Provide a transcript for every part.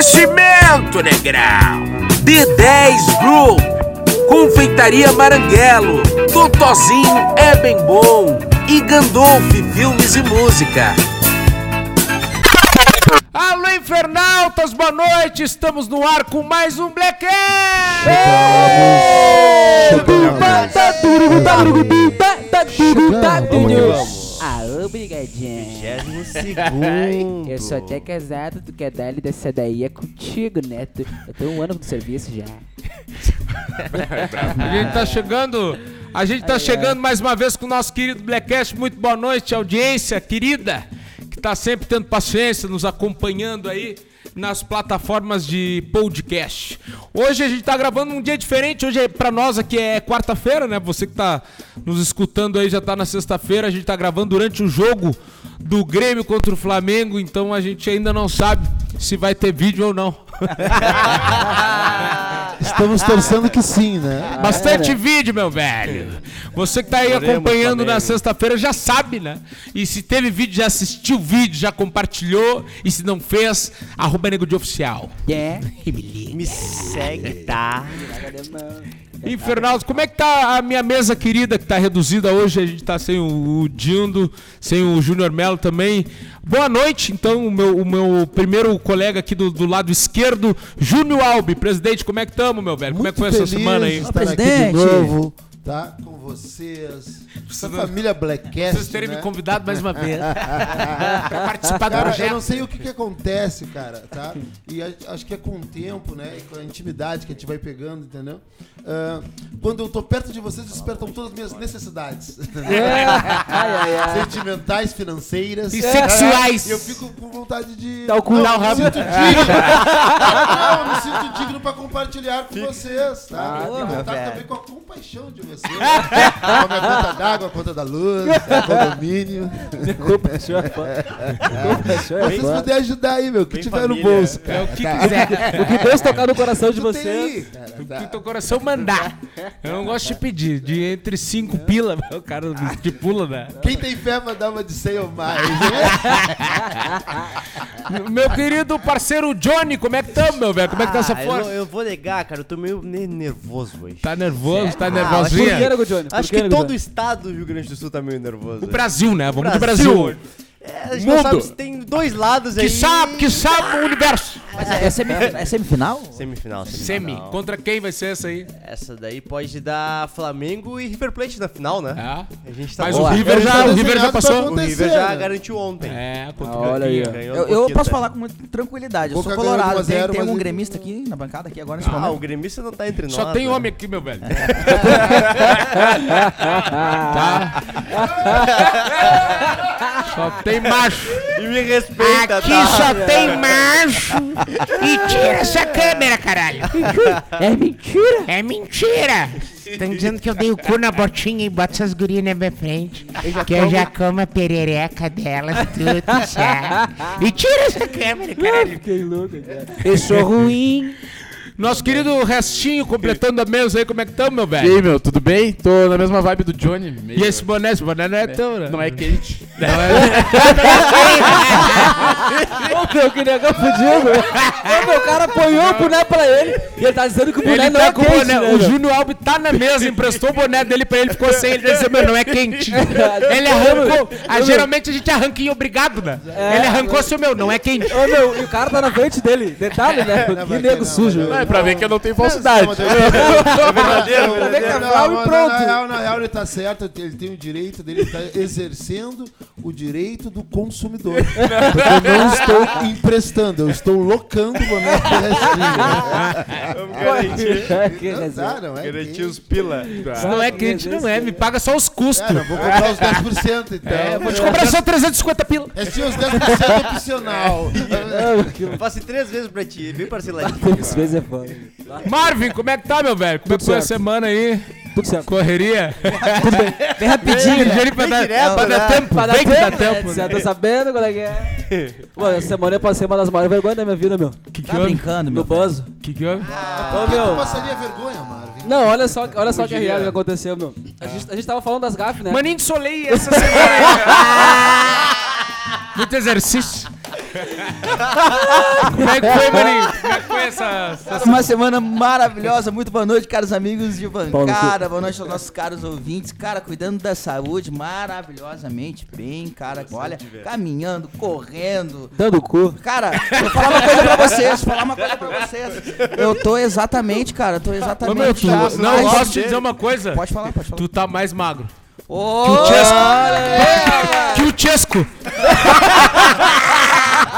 Oferecimento, negrão. D10 Group. Confeitaria Maranguelo. Totozinho é bem bom. E Gandolf Filmes e Música. Alô, infernautas, boa noite! Estamos no ar com mais um Black Ah, obrigadinho. 22 Eu sou até casado, tu quer dar dessa daí é contigo, né? Tu- Eu tô um ano no serviço já. A gente tá chegando, a gente tá chegando mais uma vez com o nosso querido Blackcast. Muito boa noite, audiência querida, que tá sempre tendo paciência, nos acompanhando aí nas plataformas de podcast. Hoje a gente tá gravando um dia diferente, hoje é pra nós aqui é quarta-feira, né? Você que tá nos escutando aí já tá na sexta-feira, a gente tá gravando durante o jogo do Grêmio contra o Flamengo, então a gente ainda não sabe se vai ter vídeo ou não. Estamos torcendo que sim, né? Bastante vídeo, meu velho. Você que tá aí Oremos, acompanhando na sexta-feira já sabe, né? E se teve vídeo, já assistiu o vídeo, já compartilhou. E se não fez, arroba Nego de Oficial. É? Me segue, tá? Infernal, como é que tá a minha mesa querida que tá reduzida hoje? A gente tá sem o, Dindo, sem o Júnior Melo também. Boa noite, então, o meu, o meu primeiro colega aqui do, do lado esquerdo, Júnior Albi. Presidente, como é que tamo, meu velho? Como é que foi essa semana aí? estar aqui de presidente. novo, tá? Com vocês. Essa não- família Blackcast, Vocês terem né? me convidado mais uma vez pra participar do Cara, eu projeto. não sei o que que acontece, cara, tá? E a- acho que é com o tempo, né? E com a intimidade que a gente vai pegando, entendeu? Ah, quando eu tô perto de vocês, despertam todas as minhas necessidades. Sentimentais, financeiras. E sexuais. E eu fico com vontade de. Dá o cu. Não, Dá o eu me sinto digno. Não, eu me sinto digno pra compartilhar com vocês, tá? Ah, e meu contar também com a compaixão de vocês. Né? com a conta d'água, a conta da luz, o condomínio. Vocês puderem ajudar aí, meu, o que Bem tiver no família. bolso, cara. É o que tá? quiser. O que Deus tocar no coração de vocês. O tá? que teu coração mandar. Eu não gosto de pedir. De entre cinco pila, o cara estipula, né? Quem tem fé uma de 100 ou mais? né? Meu querido parceiro Johnny, como é que tamo, meu velho? Como é que tá essa Ah, eu, força? não- eu vou negar, cara, eu tô meio ne- nervoso hoje. Tá nervoso, tá Ah, Por que, Johnny? Por Acho que, que todo o estado do Rio Grande do Sul tá meio nervoso. O Brasil, né? Vamos de Brasil. É, a gente Mundo. não sabe se tem dois lados aí. Que sabe, que sabe o universo. Mas é, semif- é semifinal? Semifinal, Semi. semifinal. Contra quem vai ser essa aí? Essa daí pode dar Flamengo e River Plate na final, né? É. A gente tá Mas Boa. o River já, tá o River já passou. O River já garantiu ontem. É, contra Ah, o olha aí. Ganhou Eu, eu posso falar com muita tranquilidade. Eu sou colorado. 1 a Tem, 0, tem um gremista aqui na bancada aqui agora nesse Ah, o momento. gremista não tá entre nós. Só tem né? homem aqui, meu velho. tá? Só tem macho. E me respeita, Aqui tá? só tem macho. E tira essa câmera, caralho. É mentira! É mentira. Estão dizendo que eu dei o cu na botinha e boto essas gurias na minha frente. que eu já como a perereca delas, tudo certo. E tira essa câmera, caralho. Fiquei louco, cara. Eu sou ruim. Nosso querido Restinho completando a mesa aí, como é que tamo, meu E velho? aí, meu, tudo bem? Tô na mesma vibe do Johnny. meio- E esse boné, esse boné não é teu, né? Não é quente. Ô, meu, que negão fudido. Ô, meu, o cara apanhou o boné pra ele e ele tá dizendo que o boné Ele não tá é com o quente, boné. né, o? Júnior Alves tá na mesa, emprestou o boné dele pra ele, ficou sem. Ele disse, meu, não é quente. Ele arrancou. Ah, geralmente a gente arranca em obrigado, né? Ele arrancou assim, meu, não é quente. Ô, meu, e o cara tá na frente dele. Detalhe, né? Não, Que nego não, sujo. Não, é pra ver que eu não tenho falsidade. Não, eu- É verdadeiro, Não, ver que é não, real e não, pronto. Na real, na real, ele tá certo, ele tem o direito dele, ele tá exercendo o direito do consumidor. Porque eu não estou emprestando, eu estou locando o restinho. Vamos garantir. É? Os pila. Se não é quente, não é. Me paga só os custos. É, não, vou comprar os 10%, então. É, vou te cobrar só 350 pila. É sim, os 10% opcional. Eu faço três vezes pra ti, bem parceladinho. Três vezes é foda. Marvin, como é que tá, meu velho? Como é que foi a semana aí? Tudo certo. Correria? Bem rapidinho, né? Ligeiro pra dar, direto, pra dar né? tempo. Pra dar Bem que dá tempo, tempo. né? Você né? tá sabendo qual é que é? Pô, essa semana eu passei uma das maiores vergonhas da minha vida, meu. Que que Tá brincando, No meu. Bozo. Que que houve? Ô, que tu meu. passaria vergonha, Marvin? Não, olha só, olha só que real que aconteceu, meu. A gente, a gente tava falando das gafes, né? Maninho de Soleil essa semana aí. Muito exercício. Como é que foi, Maninho? Como é que foi essa... essa- Uma semana maravilhosa, muito boa noite, caros amigos de bancada, boa noite aos nossos caros ouvintes, cara, cuidando da saúde maravilhosamente bem, cara, olha, caminhando, correndo. Dando o cu. Cara, vou falar uma coisa pra vocês, falar uma coisa pra vocês. Eu tô exatamente, cara, eu tô Ô, meu, exatamente. tu, já não, posso te dizer uma coisa? Pode falar, pode falar. Tu tá mais magro. Ô, Que o Chesco. Que o Chesco.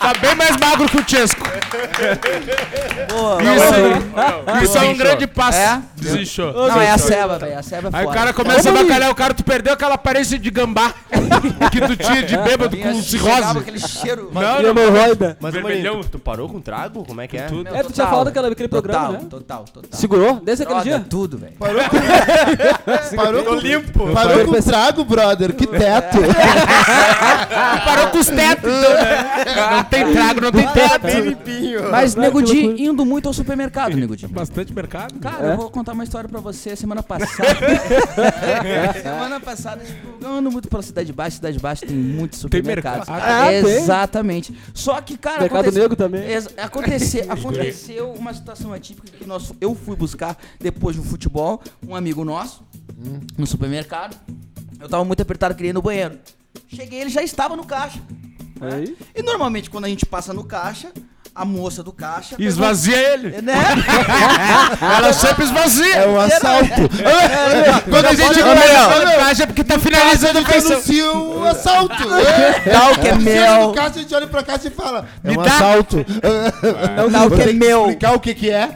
tá bem mais magro que o Chesco. boa, Isso, isso é um grande passo. É? Desinchou. Não, é a ceba, velho, a ceba é Aí o foda. cara começa a bacalhar o cara, tu perdeu aquela aparência de gambá que tu tinha de bêbado com chegava cirrose. aquele cheiro. Não, E não, hemorroida. Mas, Vermelhão. Maninho, tu, tu parou com trago? Como é que é? tudo. É, tu tinha falado daquele programa, né? Total, total. Segurou? Desde aquele Droga, dia? tudo, velho. Parou com, parou com, limpo. parou com trago, brother. Que teto. Parou com os tetos, então, né? Não tem trago, não tem teto. limpinho. Mas, Nego Di, indo muito ao supermercado, Nego Di. Bastante mercado. Cara, É? eu vou contar uma história pra você. Semana passada. semana passada, tipo, eu ando muito pela Cidade Baixa. Cidade Baixa tem muitos supermercados. mercado. Ah, tem? Exatamente. Só que, cara. Mercado aconte- Negro também. Ex- aconte- aconteceu uma situação atípica que nós, eu fui buscar depois do futebol, um amigo nosso, no supermercado. Eu tava muito apertado, queria ir no banheiro. Cheguei, ele já estava no caixa. Né? Aí. E normalmente quando a gente passa no caixa, a moça do caixa. Esvazia ele. pergunta- Né? Ela sempre esvazia. É um assalto. Quando a gente começa no caixa é porque tá finalizando o anuncia o assalto. Dá o que é meu. no caixa, a gente olha pra caixa e fala, é Me um dá. assalto. Dá o que é meu. Explicar o que que é.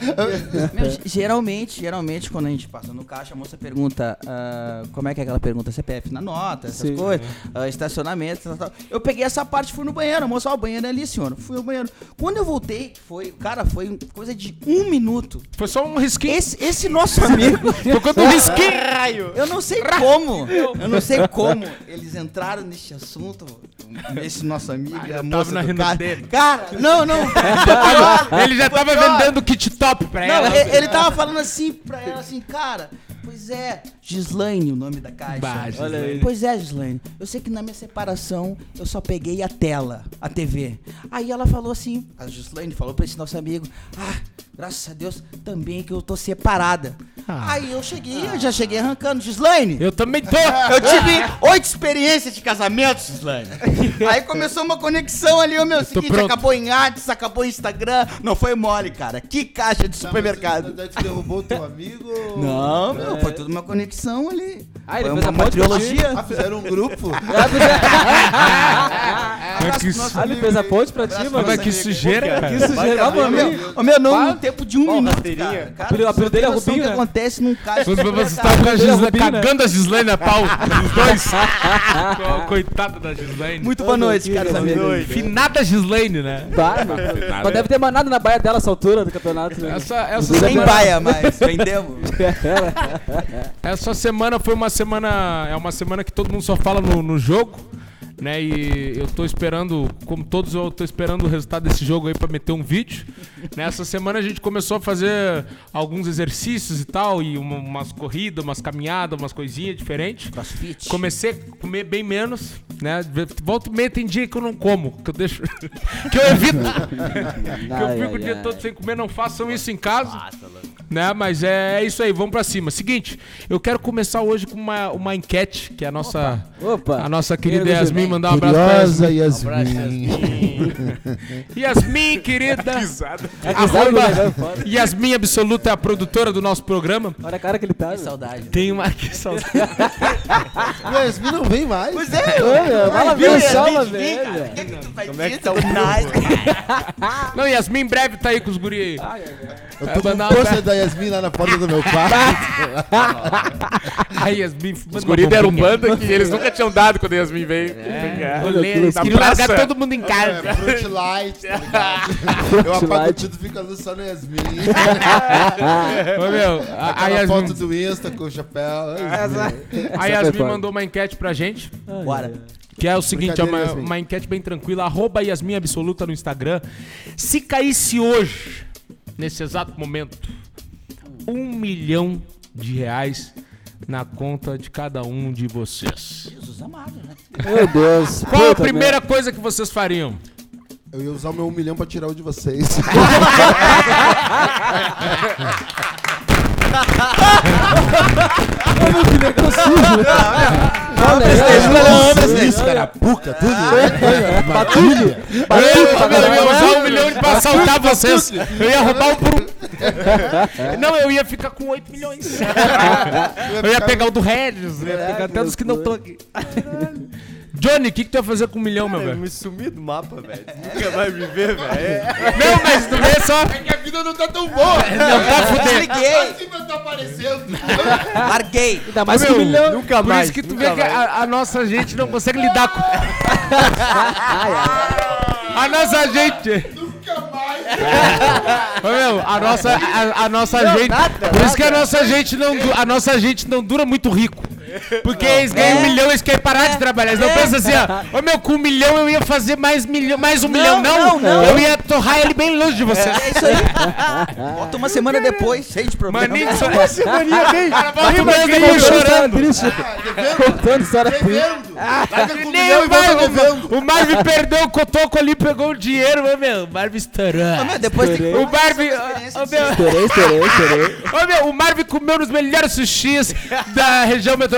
Meu, ge- geralmente, geralmente, quando a gente passa no caixa, a moça pergunta ah, como é que é aquela pergunta? CPF na nota, essas Sim. coisas, ah, estacionamento, tal, tal. Eu peguei essa parte e fui no banheiro, a moça, ó, o banheiro é ali, senhor. Fui ao banheiro. Quando eu voltei, foi, cara, foi coisa de um minuto. Foi só um risquinho. Esse, esse nosso amigo, Foi quando um risquinho. eu não sei como, eu não sei como eles entraram nesse assunto, esse nosso amigo, a tava moça na renda cara. dele. Cara, não, não. Ele já tava vendendo kit top pra Não, ela. ele, ele tava falando assim pra ela, assim, cara, pois é, Gislaine o nome da caixa. Bah, Olha aí. Pois é, Gislaine, eu sei que na minha separação eu só peguei a tela, a TV. Aí ela falou assim, a Gislaine falou pra esse nosso amigo, ah, graças a Deus também que eu tô separada. Aí eu cheguei, eu já cheguei arrancando, Gislaine. Eu também tô. Eu tive oito experiências de casamento, Gislaine. Aí começou uma conexão ali, o meu seguinte, pronto. acabou em Whats, acabou em Instagram. Não foi mole, cara. Que caixa de supermercado. Daí tu derrubou teu amigo. Não, meu, foi tudo uma conexão ali. Ah, ele foi fez uma, a ponte pra ti? trilogia. Ah, fizeram um grupo. Como é que isso, Ah, ele fez a ponte pra ti, mano. como é que sujeira, cara? Que sujeira, ah, Ô, mano. meu, ô, meu, não, no tempo de um minuto, cara. o apelido você dele é Rubinho, que né? Acontece num Quando você tava com a Gislaine, cagando a Gislaine a pau. Os dois. Co- Coitada da Gislaine. Muito boa noite, caros amigos. Finada Gislaine, né? Mano. Mas deve ter manado na baia dela essa altura do campeonato. Né? Essa, essa, Nem semana, baia mais, vendemos. essa semana foi uma semana. É uma semana que todo mundo só fala no, no jogo. Né, e eu tô esperando, como todos, eu tô esperando o resultado desse jogo aí pra meter um vídeo. Nessa semana a gente começou a fazer alguns exercícios e tal, e uma- umas corridas, umas caminhadas, umas coisinhas diferentes. Crossfit. Comecei a comer bem menos, né? Volta e meia tem dia que eu não como, que eu deixo. que eu evito. que eu fico o dia todo sem comer, não façam isso em casa. Né? Mas é, é isso aí, vamos pra cima. Seguinte, eu quero começar hoje com uma, uma enquete, que é a nossa, Opa. a nossa querida Querido Yasmin mandar um abraço pra Curiosa Yasmin. Yasmin. Yasmin, querida. É Arroba é. Yasmin Absoluta é a produtora do nosso programa. Olha a cara que ele tá. meu. Saudade. Tem uma que saudade. Yasmin não vem mais. Pois é, meu, Fala Yasmin, que que tu vai Como é que tá o. Não, Yasmin em breve tá aí com os guri aí. Eu É, tô com um pôster da Yasmin lá na porta do meu quarto. A Yasmin Os guri deram banda que eles nunca tinham dado quando a Yasmin veio. É, É. rolê, que eles Na queriam largar todo mundo em casa. É, Fruit Light, tá ligado? Eu apago tudo e fica só na Yasmin. Ô, meu, a, a Aquela foto Yasmin, do Insta com o chapéu. a Yasmin mandou uma enquete pra gente. Bora. Que é o seguinte, é uma, Brincadeira, Yasmin. uma enquete bem tranquila. Arroba Yasmin Absoluta no Instagram. Se caísse hoje, nesse exato momento, um milhão de reais na conta de cada um de vocês. Jesus amado, né? Meu Deus. Qual a puta primeira coisa que vocês fariam? Eu ia usar o meu um milhão pra tirar o de vocês. Olha aí, Isso, cara, puca, tudo. Batulho. Eu ia usar um milhão pra assaltar vocês. Eu ia roubar um por. Não, eu ia ficar com 8 milhões. Eu ia pegar o do Regis, eu ia pegar até dos que não estão aqui. Johnny, o que, que tu ia fazer com um milhão, meu Eu velho? me sumi do mapa, velho. Nunca vai me ver, velho. Não, mas tu vê só. É que a vida não tá tão boa. Não tá fudendo. Desliguei, Assim vai tá aparecendo. larguei. Ainda mais que Meu, um milhão. Nunca Por mais. isso que tu nunca vê que a, a nossa gente não consegue lidar com. A nossa gente. Nunca mais. Ô, meu, a nossa, a, a nossa gente. por isso que a nossa gente não, du- a nossa gente não dura muito rico. Porque eles ganham um milhão, eles querem parar de trabalhar. Eles não pensam assim, ó. Ô meu, com um milhão eu ia fazer mais, milhão, mais um milhão. Não, não, não. Eu ia torrar ele bem longe de você. É isso aí. Bota uma semana depois, cheio de problema. Maninho, só uma semaninha bem. Bota o meu Contando ganho história chorando. triste. Contando história triste. Com um Nem o Marvin, o Marvin perdeu o cotoco ali, pegou o dinheiro, meu, o Marvin estourou. Meu, Depois tem que O Marvin, ô, meu, Estourei, estourei, estourei. Ô meu, o Marvin comeu nos melhores sushis da região metropolitana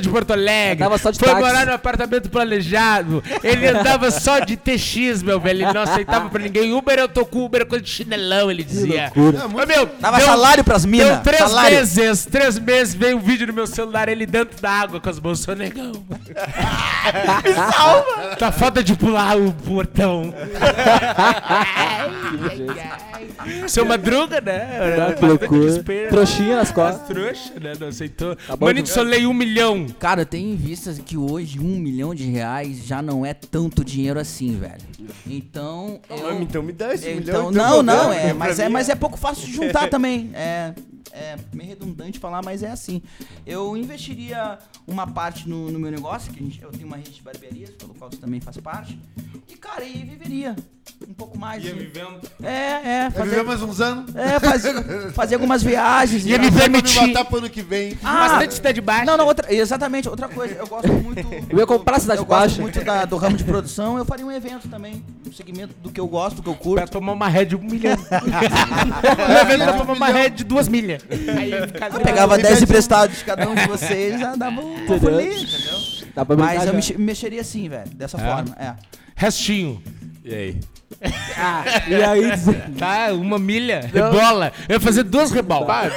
de Porto Alegre. Andava só de Foi táxi. morar no apartamento planejado. Ele andava só de TX, meu velho. Ele não aceitava pra ninguém. Uber eu tô com Uber coisa de chinelão, ele dizia. Ô meu, Dava deu- salário pras Deu minas. três Salário. meses, três meses, veio um vídeo no meu celular, ele dentro da água com as mãos sonegão. Tá falta de pular o portão. Seu Madruga, né? Ah, que loucura. Trouxinha nas costas. Trouxa, né? Não aceitou. bom, Manito, então. solei um milhão. Cara, eu tenho em vista que hoje um milhão de reais já não é tanto dinheiro assim, velho. Então. eu- Então me dá esse milhão. Então, então, não, não, governo, é, mas é, mas é pouco fácil de juntar também. É, é meio redundante falar, mas é assim. Eu investiria uma parte no, no meu negócio, que a gente- eu tenho uma rede de barbearias, pelo qual você também faz parte. E, cara, aí viveria um pouco mais. de- vivendo. É, é, Vai viver fazer, mais uns anos? é, fazer, fazer algumas viagens. Ia e- me me permitir. matar pro ano que vem. Ah, Bastante cidade baixa. não, não, outra, exatamente, outra coisa. Eu gosto muito. Eu ia comprar a Cidade eu gosto Baixa. muito da- do ramo de produção. Eu faria um evento também, um segmento do que eu gosto, do que eu Pra curto. tomar uma ré de um milhão. Uma vez pra tomar uma ré de duas milhas. Aí eu pegava 10 emprestados de cada um de vocês já dava um folia, entendeu? Dá pra Mas eu já. mexe- mexeria assim, velho, dessa forma, é. Restinho. E aí? E aí, dizer- Tá, uma milha. Rebola. Eu ia fazer duas rebolas.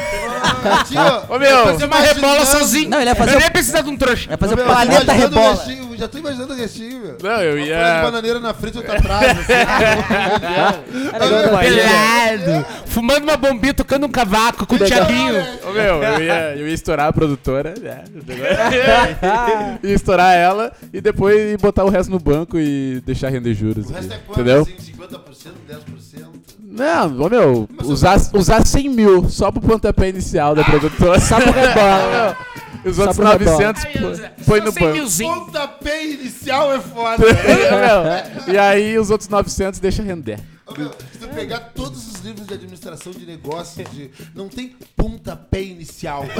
Ô meu, Fazer uma rebola sozinho. Não, ele ia fazer Eu nem ia precisar de um trouxa. É fazer o planeta rebola. Já tô imaginando o restinho, meu. Não, eu Uma folha de ia. bananeira na frente e outra atrás. Assim. Era igual da- Pelado. Fumando uma bombinha, tocando um cavaco com o Thiaguinho. Ô meu, eu ia, eu ia estourar a produtora, né? ia estourar ela e depois botar o resto no banco e deixar render juros. O resto é quanto? entendeu? Assim, 50%, 10%? Não, meu, usar, usar 100 mil só pro pontapé inicial da produtora. Só pro rebola. Os outros pro rebola. 900 pô- põe no banco. Pontapé inicial é foda. Meu, e aí os outros 900 deixa render. Se tu pegar todos os livros de administração de negócios, de, não tem pontapé inicial.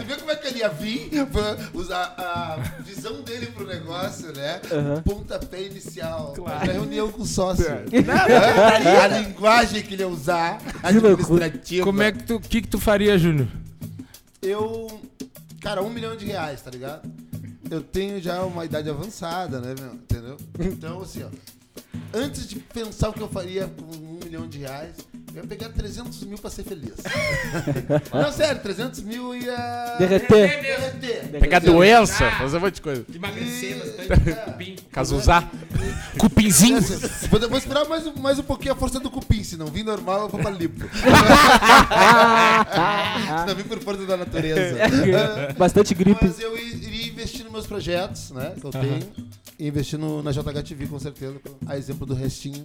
tu vê como é que ele ia vir, pra usar a visão dele pro negócio, né? Pontapé inicial. Claro. Pra reunião com o sócio. a linguagem que ele ia usar, administrativa. Como é que tu, que, que tu faria, Júnior? Eu. Cara, um milhão de reais, tá ligado? Eu tenho já uma idade avançada, né, meu? Entendeu? Então, assim, ó. Antes de pensar o que eu faria com um milhão de reais, eu ia pegar 300 mil pra ser feliz. Não, sério, 300 mil ia. Derreter. Derreter. Pegar doença, fazer um monte de coisa. Emagrecer bastante. Casuzar. Cupinzinho. Assim, Vou, vou esperar mais, um- mais um pouquinho a força do cupim, se não vir normal, eu vou pra lipo. se não vir por força da natureza. Bastante gripe. Mas eu iria investir nos meus projetos, né? Que eu tenho. E investir no, na JHTV, com certeza. A exemplo do restinho.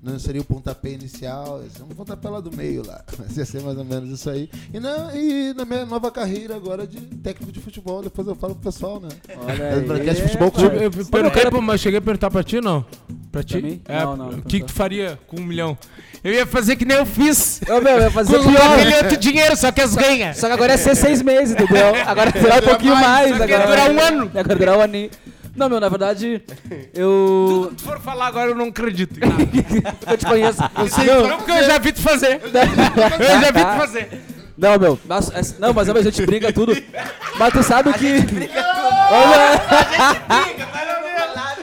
Não seria o pontapé inicial, ia ser um pontapé lá do meio lá. Mas ia ser mais ou menos isso aí. E na, e na minha nova carreira agora de técnico de futebol, depois eu falo pro pessoal, né? Olha É, aí. Broadcast Futebol Eu, Clube. eu perguntei, pô, mas cheguei a perguntar pra ti, não? Pra ti? Pra mim? É, Não, não, O que, que tu faria com um milhão? Eu ia fazer que nem eu fiz. Eu ia fazer Com pior. aquele outro dinheiro, só que as ganha. Só que agora ia ser seis meses, entendeu? Agora vai durar um pouquinho mais. só que ia agora. durar um ano. Agora durar um aninho. Não, meu, na verdade, eu. Se for falar agora, eu não acredito. eu te conheço. Não, porque eu já vi tu fazer. Eu já vi tu fazer. Não, meu, mas, é- não, mas a gente briga tudo. Mas tu sabe que. Olha,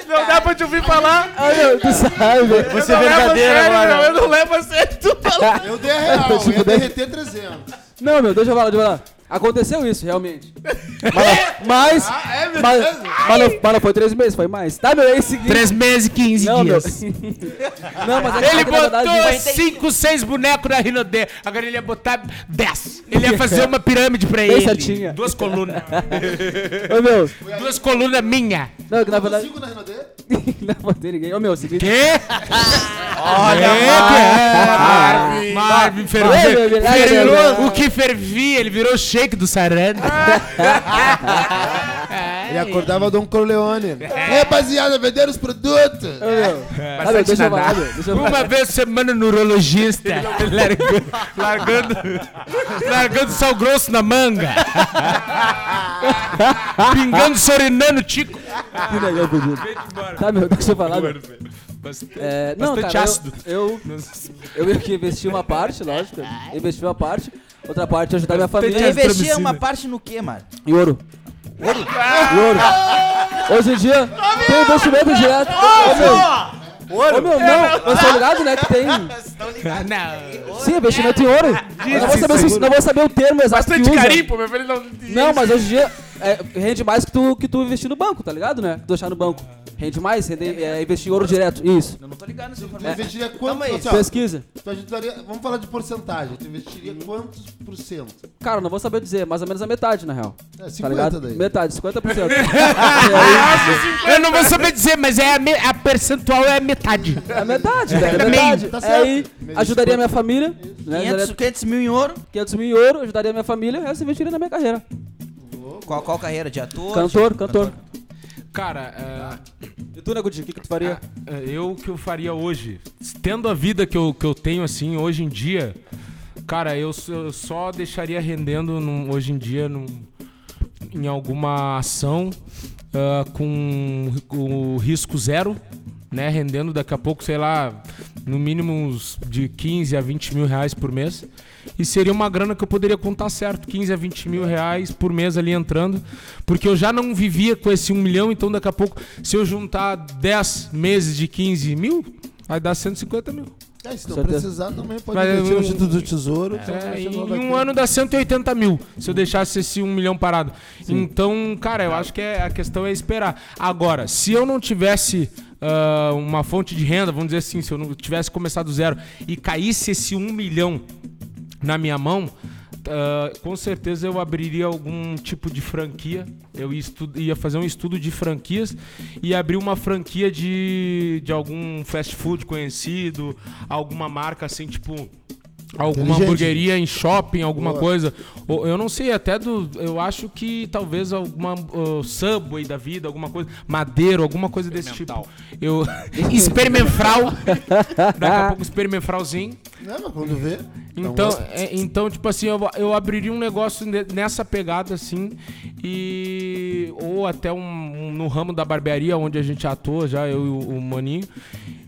Não dá pra te ouvir falar. olha, tu sabe. Você é verdadeiro agora. Eu não levo a sério tu falar. Eu dei a real, eu Tipo, ia daí- derreter 300. Não, meu, deixa eu falar, deixa eu falar. Aconteceu isso, realmente. Mas. mas, mas, mas não, mas não foi três meses, foi mais. Tá, meu, é o seguinte. 3 meses e 15 Não, meu. dias. Não, mas é Ele é que, na verdade. botou 5, 6 bonecos na Rinodê. Agora ele ia botar 10. Ele ia fazer uma pirâmide pra Bem ele. certinha. Duas colunas. Ô, meu. Duas colunas minha. Não, que na verdade. Cinco na Renaudet? não botei ninguém. Ô, meu, é o seguinte. Quê? Olha, Marvin. Marvin ferveu. O que fervia, ele virou do saranda. Ele acordava Dom Corleone. É, rapaziada, vender os produtos. Ô, meu. Ah, meu, deixa eu falar, meu. Deixa eu falar. Uma vez por semana no urologista. largando, largando, largando sal grosso na manga. Pingando, sorinando, tico. Que legal. Tá, meu, deixa eu falar, meu. É, não, Bastante cara, ácido. eu, eu, eu meio que investi uma parte, lógico. Investi uma parte. Outra parte eu ajudar minha família. Tu investia uma parte no quê, mano? Em ouro. Ouro? Em ouro. Hoje em dia, tem investimento direto. Ô, meu. Ô, meu, não. Você tá ligado, né, que tem... Não. Sim, investimento em ouro. Eu não vou saber, se- não vou saber o termo exato que Bastante usa. carimpo, meu filho. Não, Não, mas hoje em dia é, rende mais que tu, que tu investir no banco, tá ligado, né? Tu deixar no banco. Rende mais, rende, é, investir em ouro direto. Isso. Eu não tô ligado nessa Tu informação. investiria quanto? aí. assim, ó, Pesquisa. tu ajudaria- vamos falar de porcentagem. Tu investiria quantos por cento? Cara, não vou saber dizer, mais ou menos a metade, na real. É, Tá 50 ligado? daí. Metade, 50%. e aí, Eu não vou saber dizer, mas é a, me- a percentual é a metade. é metade, velho. É Também, metade. tá certo. aí, ajudaria minha família. Né? 500, Ajudaria 500 mil em ouro. 500 mil em ouro, ajudaria minha família, o resto eu investiria na minha carreira. Qual, qual carreira? De ator? Cantor, de- cantor. Cara, E tu, né? O que, que tu faria? é, é, eu o que eu faria hoje, tendo a vida que eu, que eu tenho assim hoje em dia, cara, eu, eu só deixaria rendendo num- hoje em dia num- em alguma ação ah, com, com risco zero, né? Rendendo daqui a pouco, sei lá, no mínimo uns de 15 a 20 mil reais por mês. E seria uma grana que eu poderia contar certo, 15 a 20 mil reais por mês ali entrando. Porque eu já não vivia com esse 1 milhão, então daqui a pouco, se eu juntar 10 meses de 15 mil, vai dar 150 mil. É, se não precisar, também pode Mas investir no Instituto do Tesouro. É, Chegou em daqui. um ano dá 180 mil, se eu deixasse esse 1 milhão parado. Então, cara, eu acho que é- a questão é esperar. Agora, se eu não tivesse ah, uma fonte de renda, vamos dizer assim, se eu não tivesse começado do zero e caísse esse 1 milhão na minha mão, ah, com certeza eu abriria algum tipo de franquia. Eu ia fazer um estudo de franquias e abrir uma franquia de, de algum fast food conhecido, alguma marca assim, tipo. Alguma hamburgueria em shopping, alguma Boa. coisa. Ou, eu não sei, até do. Eu acho que talvez alguma uh, Subway da vida, alguma coisa. Madeiro, alguma coisa desse tipo. Eu. Experimental. Daqui a pouco experimentalzinho. Não, mas quando vê. Então, Então, é, então tipo assim, eu, eu abriria um negócio ne- nessa pegada assim e ou até um, um- no ramo da barbearia onde a gente atua já eu e o, o maninho.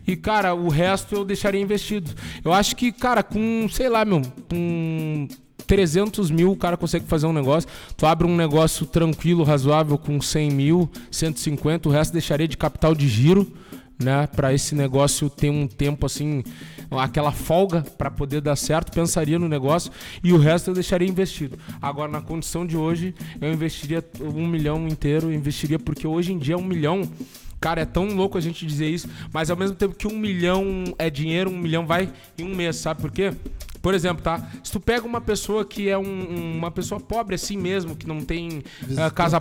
E cara, o resto eu deixaria investido. Eu acho que, cara, com, sei lá, meu, com 300 mil o cara consegue fazer um negócio. Tu abre um negócio tranquilo, razoável, com 100 mil, 150, o resto deixaria de capital de giro né, para esse negócio ter um tempo assim, aquela folga para poder dar certo, pensaria no negócio e o resto eu deixaria investido. Agora na condição de hoje eu investiria um milhão inteiro, investiria porque hoje em dia um milhão Cara, é tão louco a gente dizer isso, mas ao mesmo tempo que um milhão é dinheiro, um milhão vai em um mês, sabe por quê? Por exemplo, tá? Se tu pega uma pessoa que é um- um- uma pessoa pobre assim mesmo, que não tem ah, casa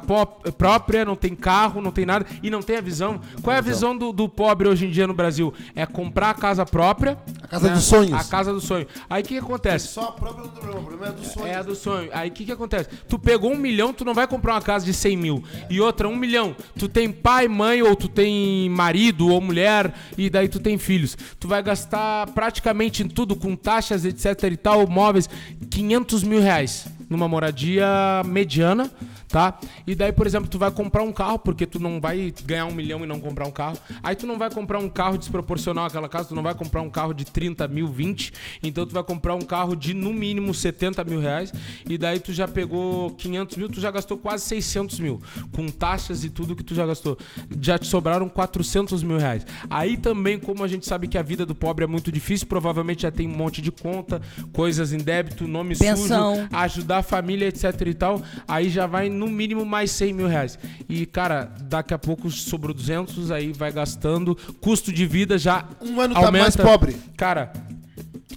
própria, não tem carro, não tem nada e não tem a visão. Qual é a visão do, do pobre hoje em dia no Brasil? É comprar a casa própria. A casa dos sonhos. A casa do sonho. Aí o que, que acontece? Só a própria tem problema. O problema é do sonho. É a do sonho. Aí o que, que acontece? Tu pegou um milhão, tu não vai comprar uma casa de 100 mil. E outra, um milhão. Tu tem pai, mãe, ou tu tem marido ou mulher, e daí tu tem filhos. Tu vai gastar praticamente em tudo, com taxas, etc e tal, móveis, 500 mil reais. Numa moradia mediana, tá? E daí, por exemplo, tu vai comprar um carro, porque tu não vai ganhar um milhão e não comprar um carro. Aí tu não vai comprar um carro desproporcional àquela casa, tu não vai comprar um carro de 30 mil, 20. Então tu vai comprar um carro de no mínimo 70 mil reais. E daí tu já pegou 500 mil, tu já gastou quase 600 mil. Com taxas e tudo que tu já gastou. Já te sobraram 400 mil reais. Aí também, como a gente sabe que a vida do pobre é muito difícil, provavelmente já tem um monte de conta, coisas em débito, nome Pensão. sujo, ajudar a família, etc e tal. Aí já vai no mínimo mais 100 mil reais. E, cara, daqui a pouco sobrou 200, aí vai gastando. Custo de vida já Um ano tá aumenta. mais pobre. Cara,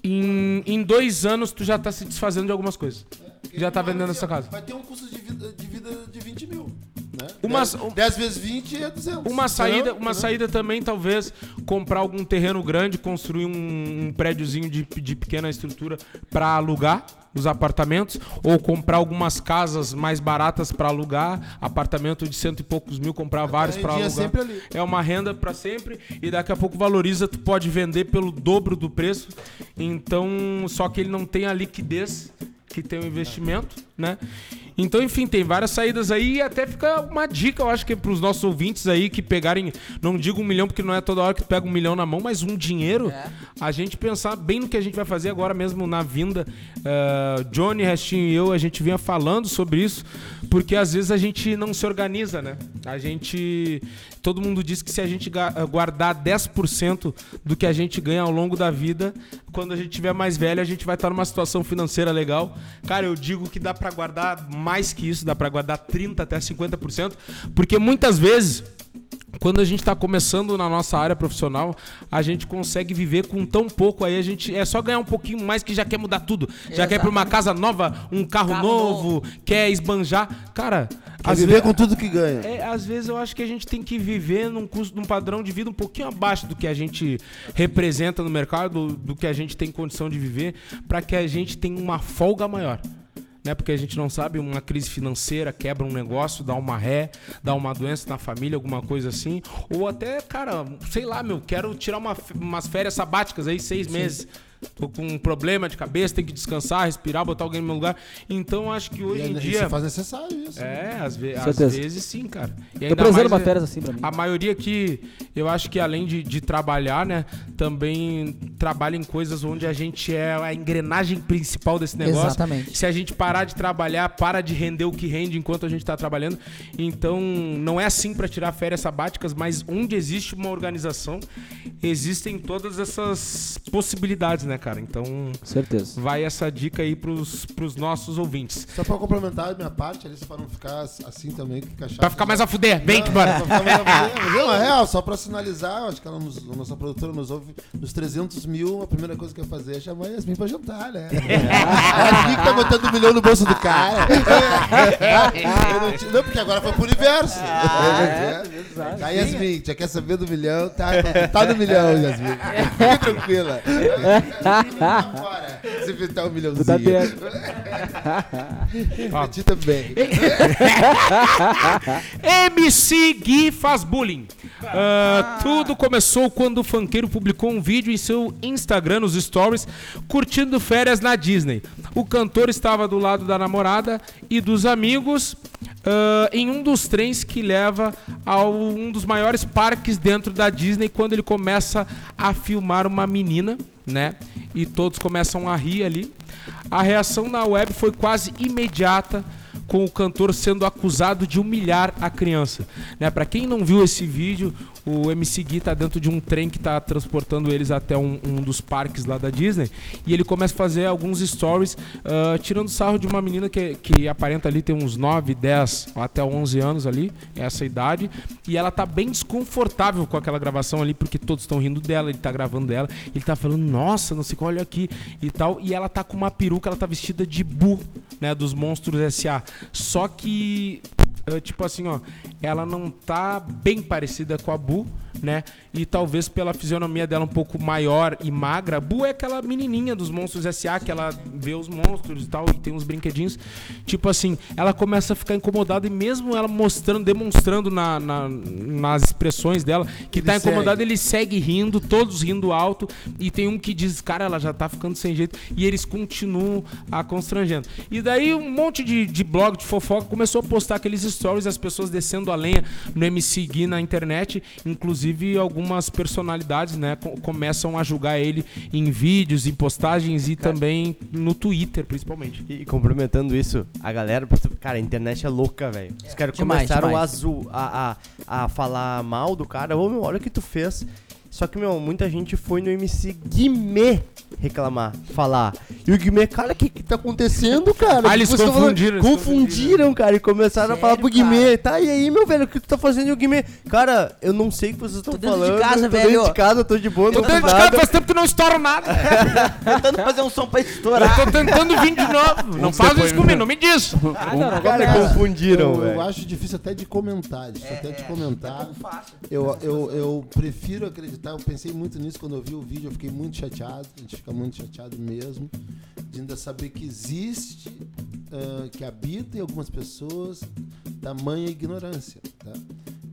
em, em dois anos tu já tá se desfazendo de algumas coisas. Já tá vendendo essa casa. Vai ter um custo de vida de, vida de 20 mil. Né? Uma- 10, 10 vezes 20 é 200. Uma saída, uma saída também, talvez, comprar algum terreno grande, construir um, um prédiozinho de, de pequena estrutura para alugar os apartamentos, ou comprar algumas casas mais baratas para alugar, apartamento de cento e poucos mil, comprar vários para rendinha alugar. É uma renda para sempre e daqui a pouco valoriza, tu pode vender pelo dobro do preço. Então, só que ele não tem a liquidez que tem o investimento, né? Então, enfim, tem várias saídas aí e até fica uma dica, eu acho que para os nossos ouvintes aí que pegarem, não digo um milhão porque não é toda hora que pega um milhão na mão, mas um dinheiro, a gente pensar bem no que a gente vai fazer agora mesmo na vinda. Ah, Johnny, Restinho e eu, a gente vinha falando sobre isso, porque às vezes a gente não se organiza, né? A gente. Todo mundo diz que se a gente ga- guardar 10% do que a gente ganha ao longo da vida, quando a gente tiver mais velho, a gente vai estar numa situação financeira legal. Cara, eu digo que dá pra guardar mais que isso, dá pra guardar 30 até 50%, porque muitas vezes quando a gente está começando na nossa área profissional, a gente consegue viver com tão pouco aí, a gente é só ganhar um pouquinho mais que já quer mudar tudo. Já quer ir pra uma casa nova, um carro, Carro novo, quer esbanjar. Cara, Quer às viver vezes com tudo que ganha. é, às vezes eu acho que a gente tem que viver num custo, num padrão de vida um pouquinho abaixo do que a gente representa no mercado, do, do que a gente tem condição de viver, para que a gente tenha uma folga maior. Né? Porque a gente não sabe, uma crise financeira quebra um negócio, dá uma ré, dá uma doença na família, alguma coisa assim. Ou até, cara, sei lá, meu, quero tirar uma, umas férias sabáticas aí, seis meses. Tô com um problema de cabeça, tem que descansar, respirar, botar alguém no meu lugar. Então acho que hoje E em ainda- dia. Isso faz necessário isso. É, às, ve às vezes sim, cara. E Tô ainda precisando mais, uma férias assim pra mim. A maioria que eu acho que além de, de trabalhar, né, também trabalha em coisas onde a gente é a engrenagem principal desse negócio. Exatamente. Se a gente parar de trabalhar, para de render o que rende enquanto a gente tá trabalhando. Então, não é assim para tirar férias sabáticas, mas onde existe uma organização, existem todas essas possibilidades, né, cara? Então, Certeza. vai essa dica aí pros, pros nossos ouvintes. Só pra complementar a minha parte, ali, pra não ficar assim também, que fica chato. Pra ficar mais a fuder, vem que Não, bora. Mas é real, só pra sinalizar, acho que ela nos- a nossa produtora nos ouve, nos 300 mil, a primeira coisa que eu ia fazer é chamar a Yasmin pra jantar, né? É Yasmin que tá botando um milhão no bolso do cara. Não, não, porque agora foi pro universo. É, Tá, Yasmin, já quer saber do milhão? Tá, tá no milhão, Yasmin. Fique tranquila. Vambora, Você pintar um milhãozinho. Tá dentro. A ti também. MC Gui faz bullying. Ah, tudo começou quando o funkeiro publicou um vídeo em seu Instagram, nos stories, curtindo férias na Disney. O cantor estava do lado da namorada e dos amigos ah, em um dos trens que leva a um dos maiores parques dentro da Disney quando ele começa a filmar uma menina, né? E todos começam a rir ali. A reação na web foi quase imediata com o cantor sendo acusado de humilhar a criança. Né? Para quem não viu esse vídeo, o MC Gui tá dentro de um trem que tá transportando eles até um, um dos parques lá da Disney e ele começa a fazer alguns stories ah, tirando sarro de uma menina que, que aparenta ali ter uns 9, 10 até 11 anos ali, essa idade, e ela tá bem desconfortável com aquela gravação ali porque todos estão rindo dela, ele tá gravando dela, ele tá falando, nossa, não sei qual, olha aqui e tal, e ela tá com uma peruca, ela tá vestida de Bu, né, dos Monstros S.A. Só que tipo assim, ó, ela não tá bem parecida com a Bu, né? E talvez pela fisionomia dela um pouco maior e magra. A Bu é aquela menininha dos Monstros S.A. que ela vê os monstros e tal, e tem uns brinquedinhos. Tipo assim, ela começa a ficar incomodada e mesmo ela mostrando, demonstrando na, na- nas expressões dela que Ele tá incomodada, segue. ele segue rindo, todos rindo alto. E tem um que diz, cara, ela já tá ficando sem jeito. E eles continuam a constrangendo. E daí um monte de, de blog de fofoca começou a postar aqueles stories, as pessoas descendo a lenha no MC Gui na internet. Inclusive algumas personalidades, né, co- começam a julgar ele em vídeos, em postagens e também no Twitter, principalmente. E complementando isso, a galera, cara, a internet é louca, velho. Os caras começaram demais. A, a, a falar mal do cara. Ô, meu, olha o que tu fez. Só que, meu, muita gente foi no MC Guimê reclamar, falar. E o Guimê, cara, o que que tá acontecendo, cara? Ah, eles Tipo, confundiram, falando- eles Confundiram, cara, e começaram a falar pro Sério, Guimê. Tá, e aí, meu velho, o que tu tá fazendo? E o Guimê, cara, eu não sei o que vocês estão Tô dentro de falando. casa, tô velho. dentro de casa, tô de boa, Tô não dentro de casa, faz tempo que não estouro nada. Tentando fazer um som pra Eu estourar. tô tentando vir de novo. Não faz isso comigo, não me diz. Ah, não, não, Cara, vamos confundiram, eu, eu velho. acho difícil até de comentar, difícil até É, de comentar. Eu, eu, eu prefiro acreditar, eu pensei muito nisso quando eu vi o vídeo, eu fiquei muito chateado, a gente fica muito chateado mesmo, de ainda saber que existe, ah, que habita em algumas pessoas tamanha ignorância. Tá?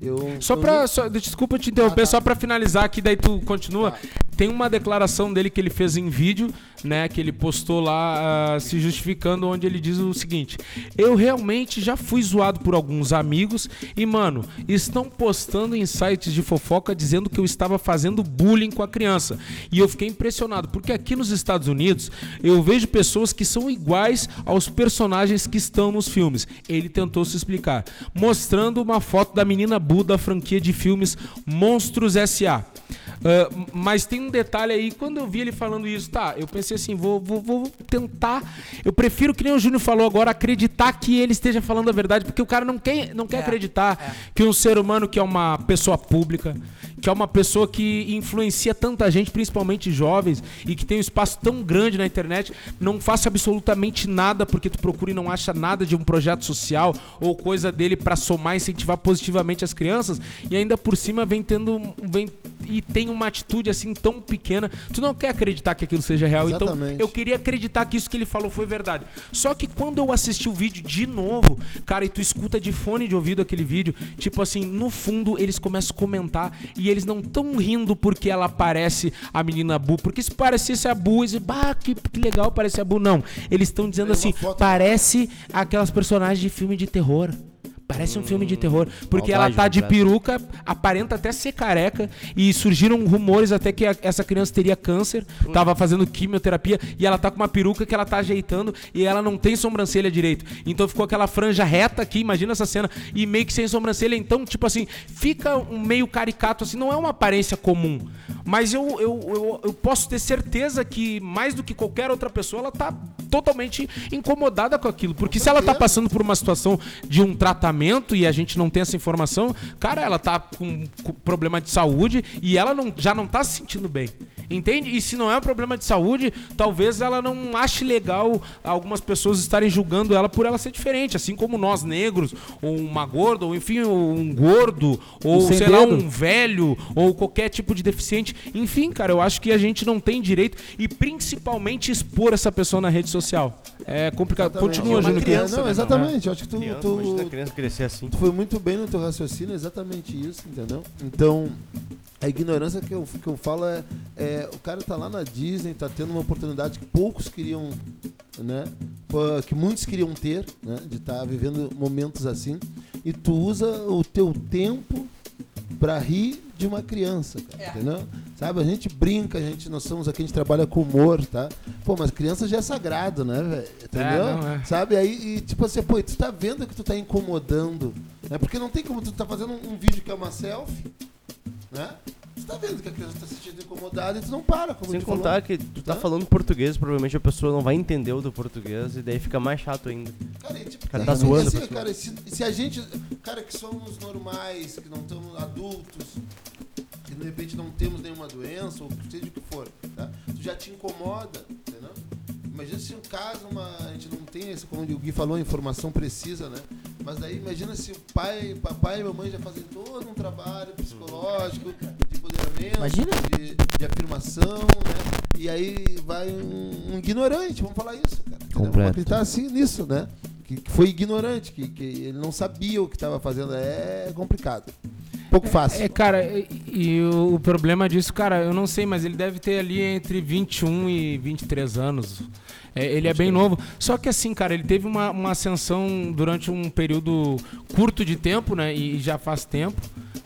Eu, Só li- Só, desculpa te interromper, Ah, tá. só pra finalizar aqui, daí tu continua. Tem uma declaração dele que ele fez em vídeo, né? Que ele postou lá ah, se justificando, onde ele diz o seguinte: Eu realmente já fui zoado por alguns amigos e, mano, estão postando em sites de fofoca dizendo que eu estava fazendo bullying com a criança. E eu fiquei impressionado, porque aqui nos Estados Unidos eu vejo pessoas que são iguais aos personagens que estão nos filmes. Ele tentou se explicar, mostrando uma foto da menina Bu da franquia de filmes Monstros S.A. Ah, mas tem um detalhe aí, quando eu vi ele falando isso, tá, eu pensei assim, vou, vou, vou tentar. Eu prefiro, que nem o Júnior falou agora, acreditar que ele esteja falando a verdade, porque o cara não quer, não quer acreditar que um ser humano que é uma pessoa pública, que é uma pessoa que influencia tanta gente, principalmente jovens, e que tem um espaço tão grande na internet, não faça absolutamente nada porque tu procura e não acha nada de um projeto social ou coisa dele pra somar e incentivar positivamente as crianças, e ainda por cima vem tendo vem e tem uma atitude assim tão pequena, tu não quer acreditar que aquilo seja real. Então Exatamente. eu queria acreditar que isso que ele falou foi verdade. Só que quando eu assisti o vídeo de novo, cara, e tu escuta de fone de ouvido aquele vídeo, tipo assim, no fundo eles começam a comentar e eles não tão rindo porque ela parece a menina Bu, porque se parecesse a Bu, eles bah, que, que legal parece a Bu. Não, eles estão dizendo assim, parece aquelas personagens de filme de terror. Parece um filme de terror. Porque ela tá de completa. peruca, aparenta até ser careca. E surgiram rumores até que a- essa criança teria câncer. Tava fazendo quimioterapia. E ela tá com uma peruca que ela tá ajeitando. E ela não tem sobrancelha direito. Então ficou aquela franja reta aqui. Imagina essa cena. E meio que sem sobrancelha. Então, tipo assim, fica um meio caricato assim. Não é uma aparência comum. Mas eu, eu, eu, eu posso ter certeza que, mais do que qualquer outra pessoa, ela tá totalmente incomodada com aquilo. Porque se ela tá passando por uma situação de um tratamento e a gente não tem essa informação, cara, ela tá com, com problema de saúde e ela não, já não tá se sentindo bem. Entende? E se não é um problema de saúde, talvez ela não ache legal algumas pessoas estarem julgando ela por ela ser diferente, assim como nós negros, ou uma gorda, ou enfim, ou um gordo, ou sei lá, dedo. um velho, ou qualquer tipo de deficiente. Enfim, cara, eu acho que a gente não tem direito e principalmente expor essa pessoa na rede social. É complicado. Exatamente. Continua, É Júnior. criança, Não, exatamente. Eu acho que tu, Criança, tu, imagina a criança crescer assim. Tu foi muito bem no teu raciocínio, exatamente isso, entendeu? Então, a ignorância que eu, que eu falo é, é, o cara tá lá na Disney, tá tendo uma oportunidade que poucos queriam, né? Que muitos queriam ter, né? De estar vivendo momentos assim. E tu usa o teu tempo pra rir de uma criança, cara, entendeu? Sabe, a gente brinca, a gente, nós somos aqui, a gente trabalha com humor, tá? Pô, mas criança já é sagrado, né, velho? Entendeu? não, é. Sabe? Aí, e, tipo assim, pô, e tu tá vendo que tu tá incomodando, né? Porque não tem como tu tá fazendo um, um vídeo que é uma selfie, né? Tá vendo que a criança tá se sentindo incomodada e tu não para, como Sem contar falou. que tu tá Né? falando português, provavelmente a pessoa não vai entender o do português e daí fica mais chato ainda. Cara, e, tipo, Cara, tá zoando assim, cara, se, se a gente, cara, que somos normais, que não estamos adultos, que de repente não temos nenhuma doença, ou seja o que for, tá? Tu já te incomoda, entendeu? Imagina se um caso, uma, a gente não tem esse, como o Gui falou, a informação precisa, né? Mas daí imagina se o pai, papai e mamãe já fazem todo um trabalho psicológico, Imagina. De, de afirmação, né? E aí vai um, um ignorante, vamos falar isso, cara. Entendeu? Vamos Completo. acreditar assim nisso, né? Que, que foi ignorante, que, que ele não sabia o que estava fazendo. É complicado. Pouco fácil. É, cara, e, e o, o problema disso, cara, eu não sei, mas ele deve ter ali entre 21 e 23 anos. É, ele é bem novo. Só que assim, cara, ele teve uma, uma ascensão durante um período curto de tempo, né? E já faz tempo.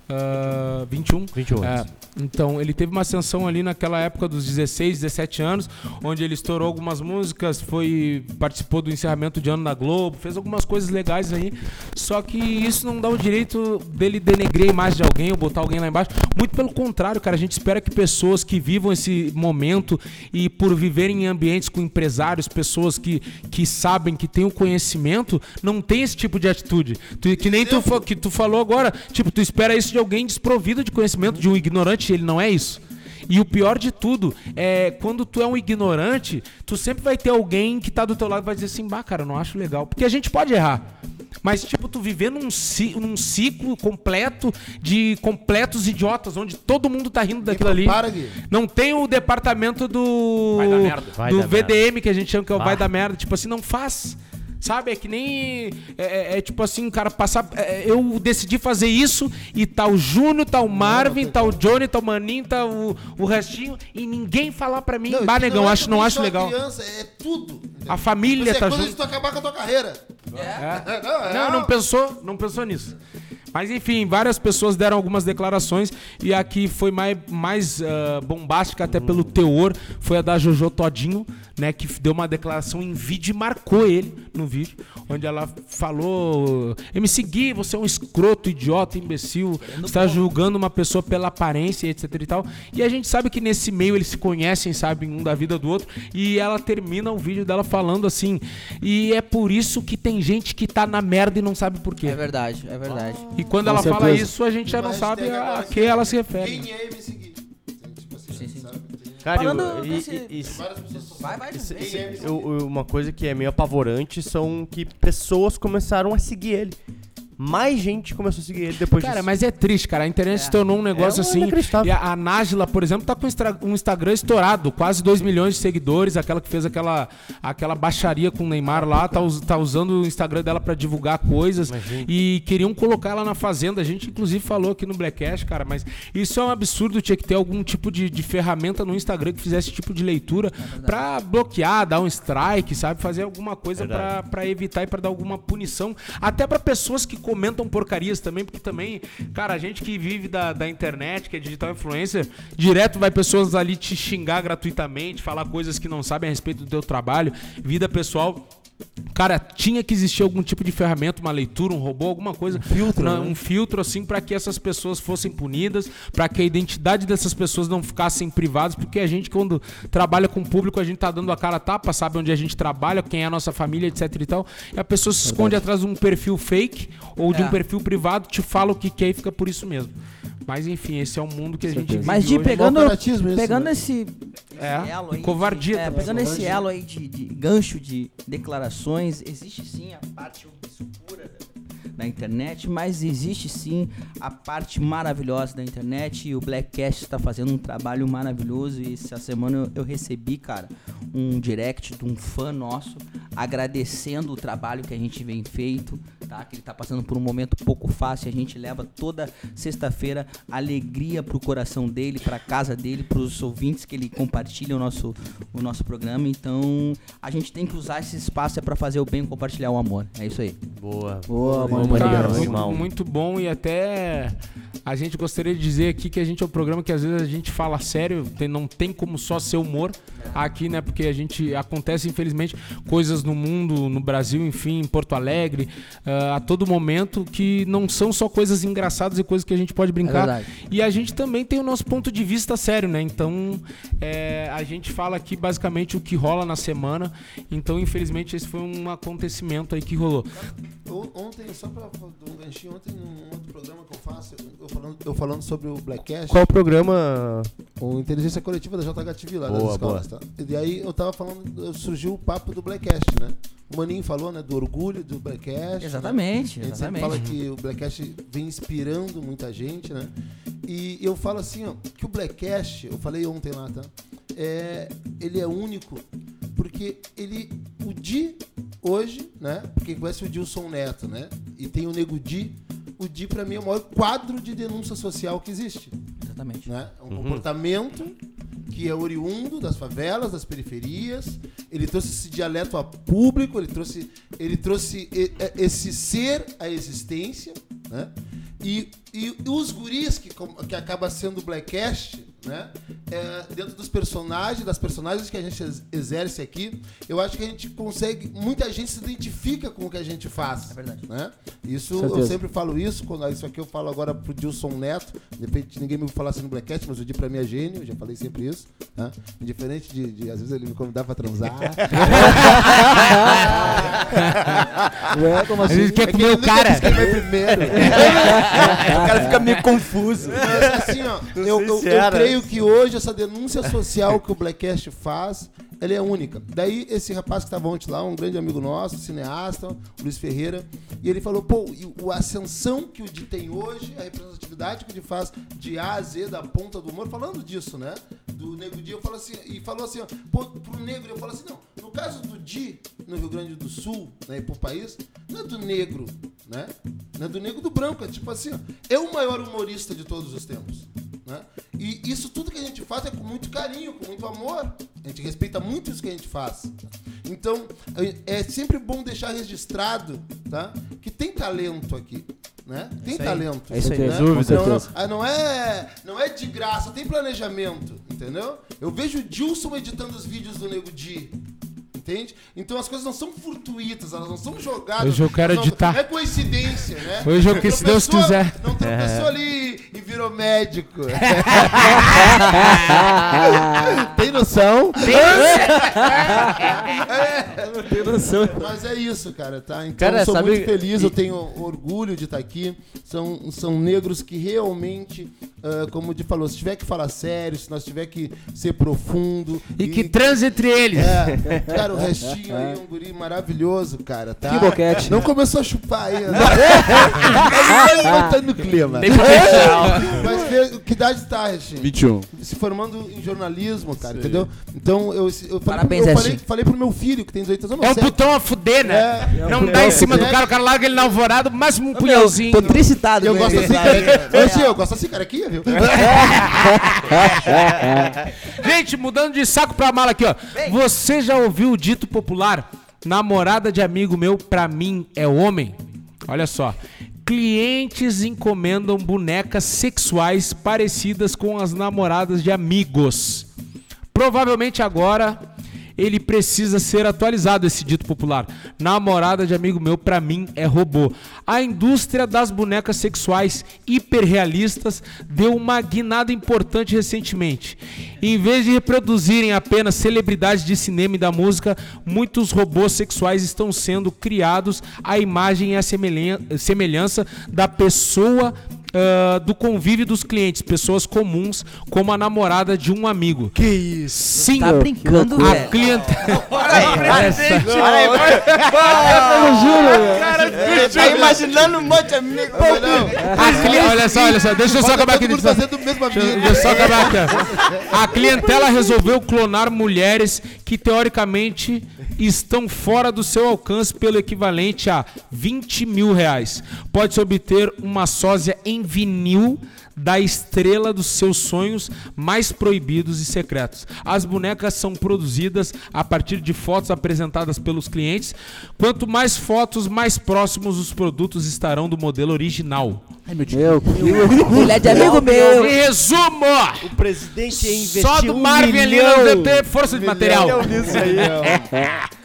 ah, 21. 21 É, anos. Então, ele teve uma ascensão ali naquela época dos 16, 17 anos, onde ele estourou algumas músicas, foi participou do encerramento de ano da Globo, fez algumas coisas legais aí. Só que isso não dá o direito dele denegrir a imagem de alguém ou botar alguém lá embaixo. Muito pelo contrário, cara, a gente espera que pessoas que vivam esse momento e por viverem em ambientes com empresários, pessoas que, que sabem, que têm o conhecimento, não tem esse tipo de atitude. Tu- que nem tu, que tu falou agora, tipo, tu espera isso de alguém desprovido de conhecimento, de um ignorante, ele não é isso. E o pior de tudo é quando tu é um ignorante, tu sempre vai ter alguém que tá do teu lado e vai dizer assim, bah, cara, eu não acho legal. Porque a gente pode errar. Mas, tipo, tu viver num, ci- num ciclo completo de completos idiotas, onde todo mundo tá rindo daquilo ali. Para, Gui. Não tem o departamento do. Vai dar merda. Vai do dar merda. VDM que a gente chama que é o Bah. vai da merda. Tipo assim, não faz. Sabe? É que nem. É, é- é tipo assim, cara, passar. é, eu decidi fazer isso e tá o Júnior, tá o Marvin, tá o Johnny, tá o Maninho, tá o, o restinho. E ninguém falar pra mim, bah, negão, é acho, não acho legal. Criança, é tudo. A família Mas é tá quando junto. isso tu acabar com a tua carreira. É. Não, é Não, não pensou, não pensou nisso. Mas enfim, várias pessoas deram algumas declarações e a que foi mais, mais ah, bombástica até pelo teor foi a da Jojo Todinho, né, que deu uma declaração em vídeo e marcou ele no vídeo, onde ela falou: "MC Gui, você é um escroto, idiota, imbecil, está julgando uma pessoa pela aparência, etc e tal". E a gente sabe que nesse meio eles se conhecem, sabem um da vida do outro, e ela termina o vídeo dela falando assim: "E é por isso que tem gente que tá na merda e não sabe por quê". É verdade, é verdade. E quando Com ela fala certeza. isso, a gente já não sabe a, aqui. que ela se refere. Quem é MC Gui? Tipo assim, Sim, sim. sabe? Cara, Falando eu- e- desse- e- e- Várias pessoas Vai, vai. Eu- eu- uma coisa que é meio apavorante são que pessoas começaram a seguir ele. Mais gente começou a seguir ele depois Cara, disso. mas é triste, cara. A internet se tornou um negócio É um assim. E a, a Nájila, por exemplo, tá com um Instagram estourado, quase 2 milhões de seguidores. Aquela que fez aquela, aquela baixaria com o Neymar lá, tá, tá usando o Instagram dela pra divulgar coisas. E queriam colocar ela na fazenda. A gente, inclusive, falou aqui no Blackcast, cara, mas isso é um absurdo. Tinha que ter algum tipo de, de ferramenta no Instagram que fizesse esse tipo de leitura pra bloquear, dar um strike, sabe? Fazer alguma coisa pra evitar e pra dar alguma punição. Até pra pessoas que comentam porcarias também, porque também, cara, a gente que vive da, da internet, que é digital influencer, direto vai pessoas ali te xingar gratuitamente, falar coisas que não sabem a respeito do teu trabalho, vida pessoal. Cara, tinha que existir algum tipo de ferramenta, uma leitura, um robô, alguma coisa. Um filtro. Um filtro, assim, pra que essas pessoas fossem punidas, pra que a identidade dessas pessoas não ficassem privadas, porque a gente, quando trabalha com o público, a gente tá dando a cara a tapa, sabe onde a gente trabalha, quem é a nossa família, etc e tal. E a pessoa se esconde atrás de um perfil fake ou de É. um perfil privado, te fala o que quer e fica por isso mesmo. Mas enfim, esse é o mundo que a gente vive Mas de hoje. pegando, isso, pegando né? esse É, elo aí, covardia de, é, pegando esse elo aí de, de gancho de declarações, existe sim a parte obscura da, da internet, mas existe sim a parte maravilhosa da internet e o Blackcast está fazendo um trabalho maravilhoso e essa semana eu, eu recebi, cara, um direct de um fã nosso agradecendo o trabalho que a gente vem feito, tá? Que ele tá passando por um momento pouco fácil, a gente leva toda sexta-feira alegria pro coração dele, pra casa dele, pros ouvintes que ele compartilha o nosso, o nosso programa. Então, a gente tem que usar esse espaço é para fazer o bem e compartilhar o amor. É isso aí. Boa. Boa, Boa, mano. Cara, muito, animal. muito bom e até a gente gostaria de dizer aqui que a gente é um programa que às vezes a gente fala sério, tem- não tem como só ser humor aqui, né? Porque a gente acontece infelizmente coisas no mundo, no Brasil, enfim, em Porto Alegre, ah, a todo momento que não são só coisas engraçadas e coisas que a gente pode brincar. verdade. e a gente também tem o nosso ponto de vista sério, né? Então é, a gente fala aqui basicamente o que rola na semana. Então, infelizmente, esse foi um acontecimento aí que rolou. On- Ontem ontem, só pra dar um ganchinho, ontem num outro programa que eu faço, eu, eu falando, eu falando sobre o Blackcast, Qual o programa? o Inteligência Coletiva da JHTV lá Boa, das escolas, tá? E aí eu tava falando, surgiu o papo do Blackcast, né? O Maninho falou, né, do orgulho do Blackcast. Exatamente, Né? A gente sempre fala que o Blackcast vem inspirando muita gente, né? E eu falo assim, ó, que o Blackcast, eu falei ontem lá, tá? É, ele é único porque ele, o Di hoje, né? Quem conhece o Dilson Neto, né? E tem o Nego Di. O Di pra mim é o maior quadro de denúncia social que existe Exatamente. né? É um comportamento que é oriundo das favelas, das periferias. Ele trouxe esse dialeto a público, ele trouxe, ele trouxe e- esse ser à existência, né? E, e os guris que, que acaba sendo o Blackcast, né? É, dentro dos personagens, das personagens que a gente ex- exerce aqui, eu acho que a gente consegue, muita gente se identifica com o que a gente faz. É verdade. Né? Isso eu Certeza. sempre falo isso, quando isso aqui eu falo agora pro Dilson Neto, de repente ninguém me falar assim no Blackcast, mas o Di pra mim é gênio, eu já falei sempre isso, tá? Indiferente de, de, às vezes ele me convidar pra transar. Ué, como assim? vezes quer É que comer ele o cara. quem vai primeiro. O cara fica meio confuso. Mas assim, ó, eu, eu, eu Sincera. Creio que hoje essa denúncia social que o Blackcast faz, ela é única. Daí esse rapaz que estava ontem lá, um grande amigo nosso, cineasta, Luiz Ferreira, e ele falou, pô, a ascensão que o Di tem hoje, a representatividade que o Di faz de A a Z, da ponta do humor, falando disso, né? Do Nego Di, eu falo assim, e falou assim, pô, pro negro, eu falo assim, não, no caso do Di, no Rio Grande do Sul, né, e pro país, não é do negro, né? Não é do negro do branco, é tipo assim, é o maior humorista de todos os tempos. Né? E isso tudo que a gente faz é com muito carinho, com muito amor. A gente respeita muito isso que a gente faz. Então, é é sempre bom deixar registrado tá? que tem talento aqui. Né? Tem talento. É isso aí. né? Dúvida, Não, não, ah, não, é, não é de graça, tem planejamento. Entendeu? Eu vejo o Dilson editando os vídeos do Nego Di. Entende? Então as coisas não são fortuitas, elas não são jogadas. Hoje eu quero não, editar. Não é coincidência, né? Hoje eu que se Deus quiser. Não tropeçou ali e virou médico. Tem noção? Tem noção. Mas é isso, cara, tá? Então Cara, eu sou sabe- muito feliz, e- eu tenho orgulho de estar aqui. São, são negros que realmente, ah, como o Di falou, se tiver que falar sério, se nós tiver que ser profundo. E que transa entre eles. É, cara, o restinho aí é um guri maravilhoso, cara, tá? Que boquete. Não começou a chupar ainda. Ele tá botando no clima. Tem potencial. Mas vê, que idade tá, Restinho? 21. se formando em jornalismo, cara, entendeu? Então eu, eu, falei, Parabéns, eu falei, Restinho. falei pro meu filho, que tem 18 anos, É um putão a fuder, né? É, Não dá em cima do cara, o cara larga ele na alvorada, mais um punhalzinho. Tô tricitado eu gosto assim, cara. Tio, eu gosto assim, cara, aqui, viu? Gente, mudando de saco pra mala aqui, ó. Você já ouviu o dito popular? Namorada de amigo meu, pra mim, é homem? Olha só. Clientes encomendam bonecas sexuais parecidas com as namoradas de amigos. Provavelmente agora ele precisa ser atualizado, esse dito popular. Namorada de amigo meu, pra mim, é robô. A indústria das bonecas sexuais hiperrealistas deu uma guinada importante recentemente. Em vez de reproduzirem apenas celebridades de cinema e da música, muitos robôs sexuais estão sendo criados à imagem e à semelhan- semelhança da pessoa ah, do convívio dos clientes, pessoas comuns, como a namorada de um amigo. Que isso? Sim, Tá brincando, a velho? clientela. Tá imaginando um monte de amigo. A cli- Olha só, olha só, deixa eu só acabar aqui. Todo mundo Deixa eu- fazendo o mesmo Deixa eu- amigo. deixa eu só acabar aqui. A clientela resolveu clonar mulheres que teoricamente estão fora do seu alcance pelo equivalente a 20 mil reais. Pode-se obter uma sósia em vinil da estrela dos seus sonhos mais proibidos e secretos. As bonecas são produzidas a partir de fotos apresentadas pelos clientes. Quanto mais fotos, mais próximos os produtos estarão do modelo original. Meu, que Mulher de amigo meu. Em resumo, O presidente ia investir só do um milhão. não deve ter força de material. milhão nisso aí.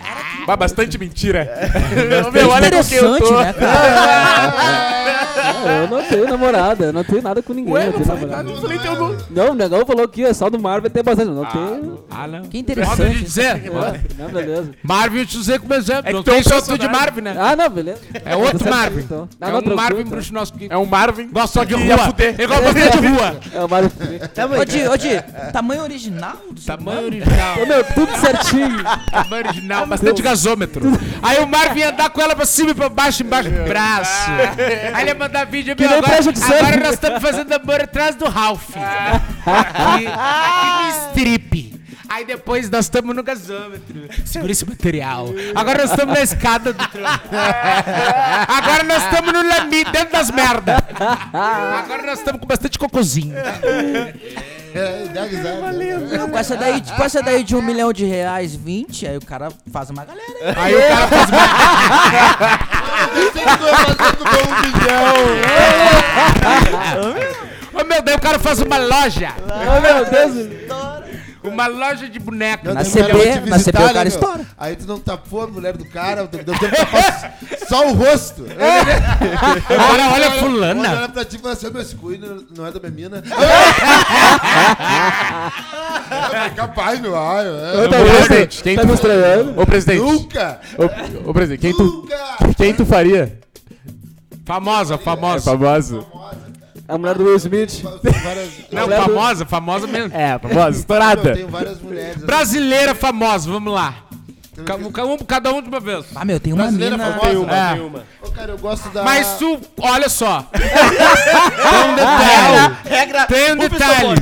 Mas bastante mentira. É Meu, olha com quem eu interessante, tô. né, cara? É, eu não tenho namorada, eu não tenho nada com ninguém. Ué, eu não tenho falei namorada. nada, não falei teu nome. Não, o negão falou que é só do Marvel tem bastante. Não tenho. Ah, não. Que interessante. dizer. Não, beleza. Marvin eu te usei como exemplo. É que não tu é um tem só tu de. Marvin, né? Ah, não, beleza. É outro certo, Marvin. então. Ah, É não, um tranquilo, Marvin então. bruxo nosso que É um Marvin. gosta só de que rua. Ele gosta bastante de rua. É o Marvel. Ô, Di, ô, Di, tamanho original? do seu Tamanho original. Meu, tudo certinho. Tamanho original, bastante gasômetro. Aí o Marvin ia andar com ela pra cima e pra baixo, embaixo do braço. Aí ele ia mandar vídeo, meu, agora, agora nós estamos fazendo amor atrás do Ralph. Aqui, aqui no strip. Aí depois nós estamos no gasômetro. Segura esse material. Agora nós estamos na escada do. Agora nós estamos no lami, dentro das merdas. Agora nós estamos com bastante cocôzinho. É, dá risada. Com essa daí, com essa daí de um milhão de reais, 20, aí o cara faz uma galera. Aí o cara faz Ô meu Deus, o cara faz uma loja. Ô, meu Deus. Uma loja de boneco. Não, Na CB, na CB o cara né, estoura. Aí tu não tapou a mulher do cara, deu tempo de só o rosto. Agora olha a Olha fulana. ela pra ti e fala assim, "Ô, meu, esse não não é da minha mina. É Capaz, meu. Ai, Ô, é. tá presidente, quem Tá tu- me estranhando? Ô, presidente. Nunca! Ô, ô, presidente, quem tu, Nunca! quem tu faria? Famosa, É famosa. famoso. A mulher do Will Smith. Várias, Não, famosa, famosa mesmo. É, famosa, eu estourada. tenho várias mulheres. assim. Brasileira famosa, vamos lá. Ca- Cada um, cada um de uma vez. Ah, meu, tem uma Brasileira mina... famosa? Tem uma, É. tem uma. Ô, cara, eu gosto da... Mas tu, olha só. Tem um detalhe. Regra. Tem um detalhe.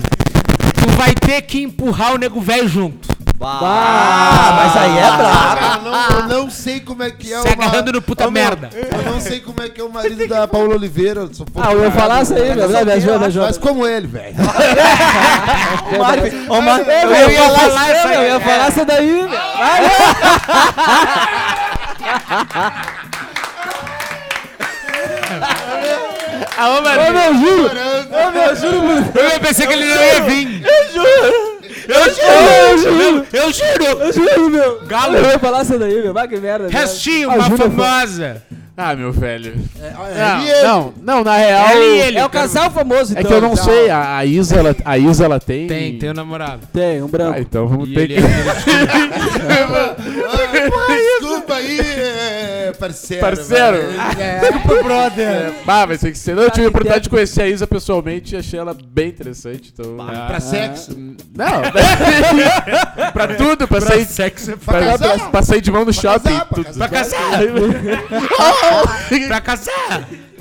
Tu vai ter que empurrar o nego velho junto. Ah, mas aí é brabo. Eu não, eu não sei como é que é Se agarrando no puta merda. Eu não sei como é que é o marido da Paula Oliveira. eu sou Ah, eu ia falar isso aí, meu. Vai, Viajou, viajou. Mas como ele, velho. Eu ia falar isso aí. Eu ia falar isso daí, meu. Vai, Ah, ô, Ô, Maria. meu, juro. Ô, meu, juro. Eu pensei que ele não ia vir. Eu juro. Eu juro. Eu juro. Eu juro, meu. Galo. Eu ia falar isso daí, meu. Vai, que merda. meu. Restinho, uma Ajuda, famosa. Ah, meu velho. Ele e ele. Não, não, não, na real. Ela e ele. É o casal famoso, É então. que eu não sei, a, a Isa, ela, a Isa, ela tem. Tem, tem um namorado. Tem, um branco. Ah, então vamos E ter ele que. Ai, Desculpa aí, é, parceiro. Parceiro. velho. É, brother. Ah, vai ter que ser. Não, eu tive a oportunidade tem- de conhecer a Isa pessoalmente e achei ela bem interessante. Então. Pra sexo. Não, pra tudo, pra, sair. Sexo. Pra, casar. pra- pra sair de mão no shopping. casar, pra tudo. Pra casar. pra casar.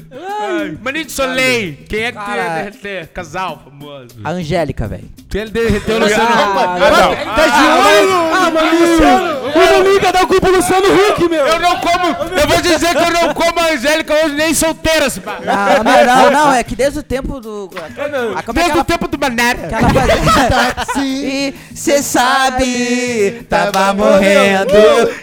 Maninho de Soleil. Quem é que Cara. derreter? Casal famoso. A Angélica, velho. Tu ia derreter o Luciano Ah, Huck. não. Tá de olho. Ah, Maninho! O Maninho quer dar culpa no Luciano Huck, meu! Eu não como. Eu vou dizer que eu não como a Angélica hoje nem solteira, se pá. Não, não, não, não, é que desde o tempo do. Ah, como é que Desde o ela, tempo do Mané. que ela fazia? Táxi. E cê sabe, tava morrendo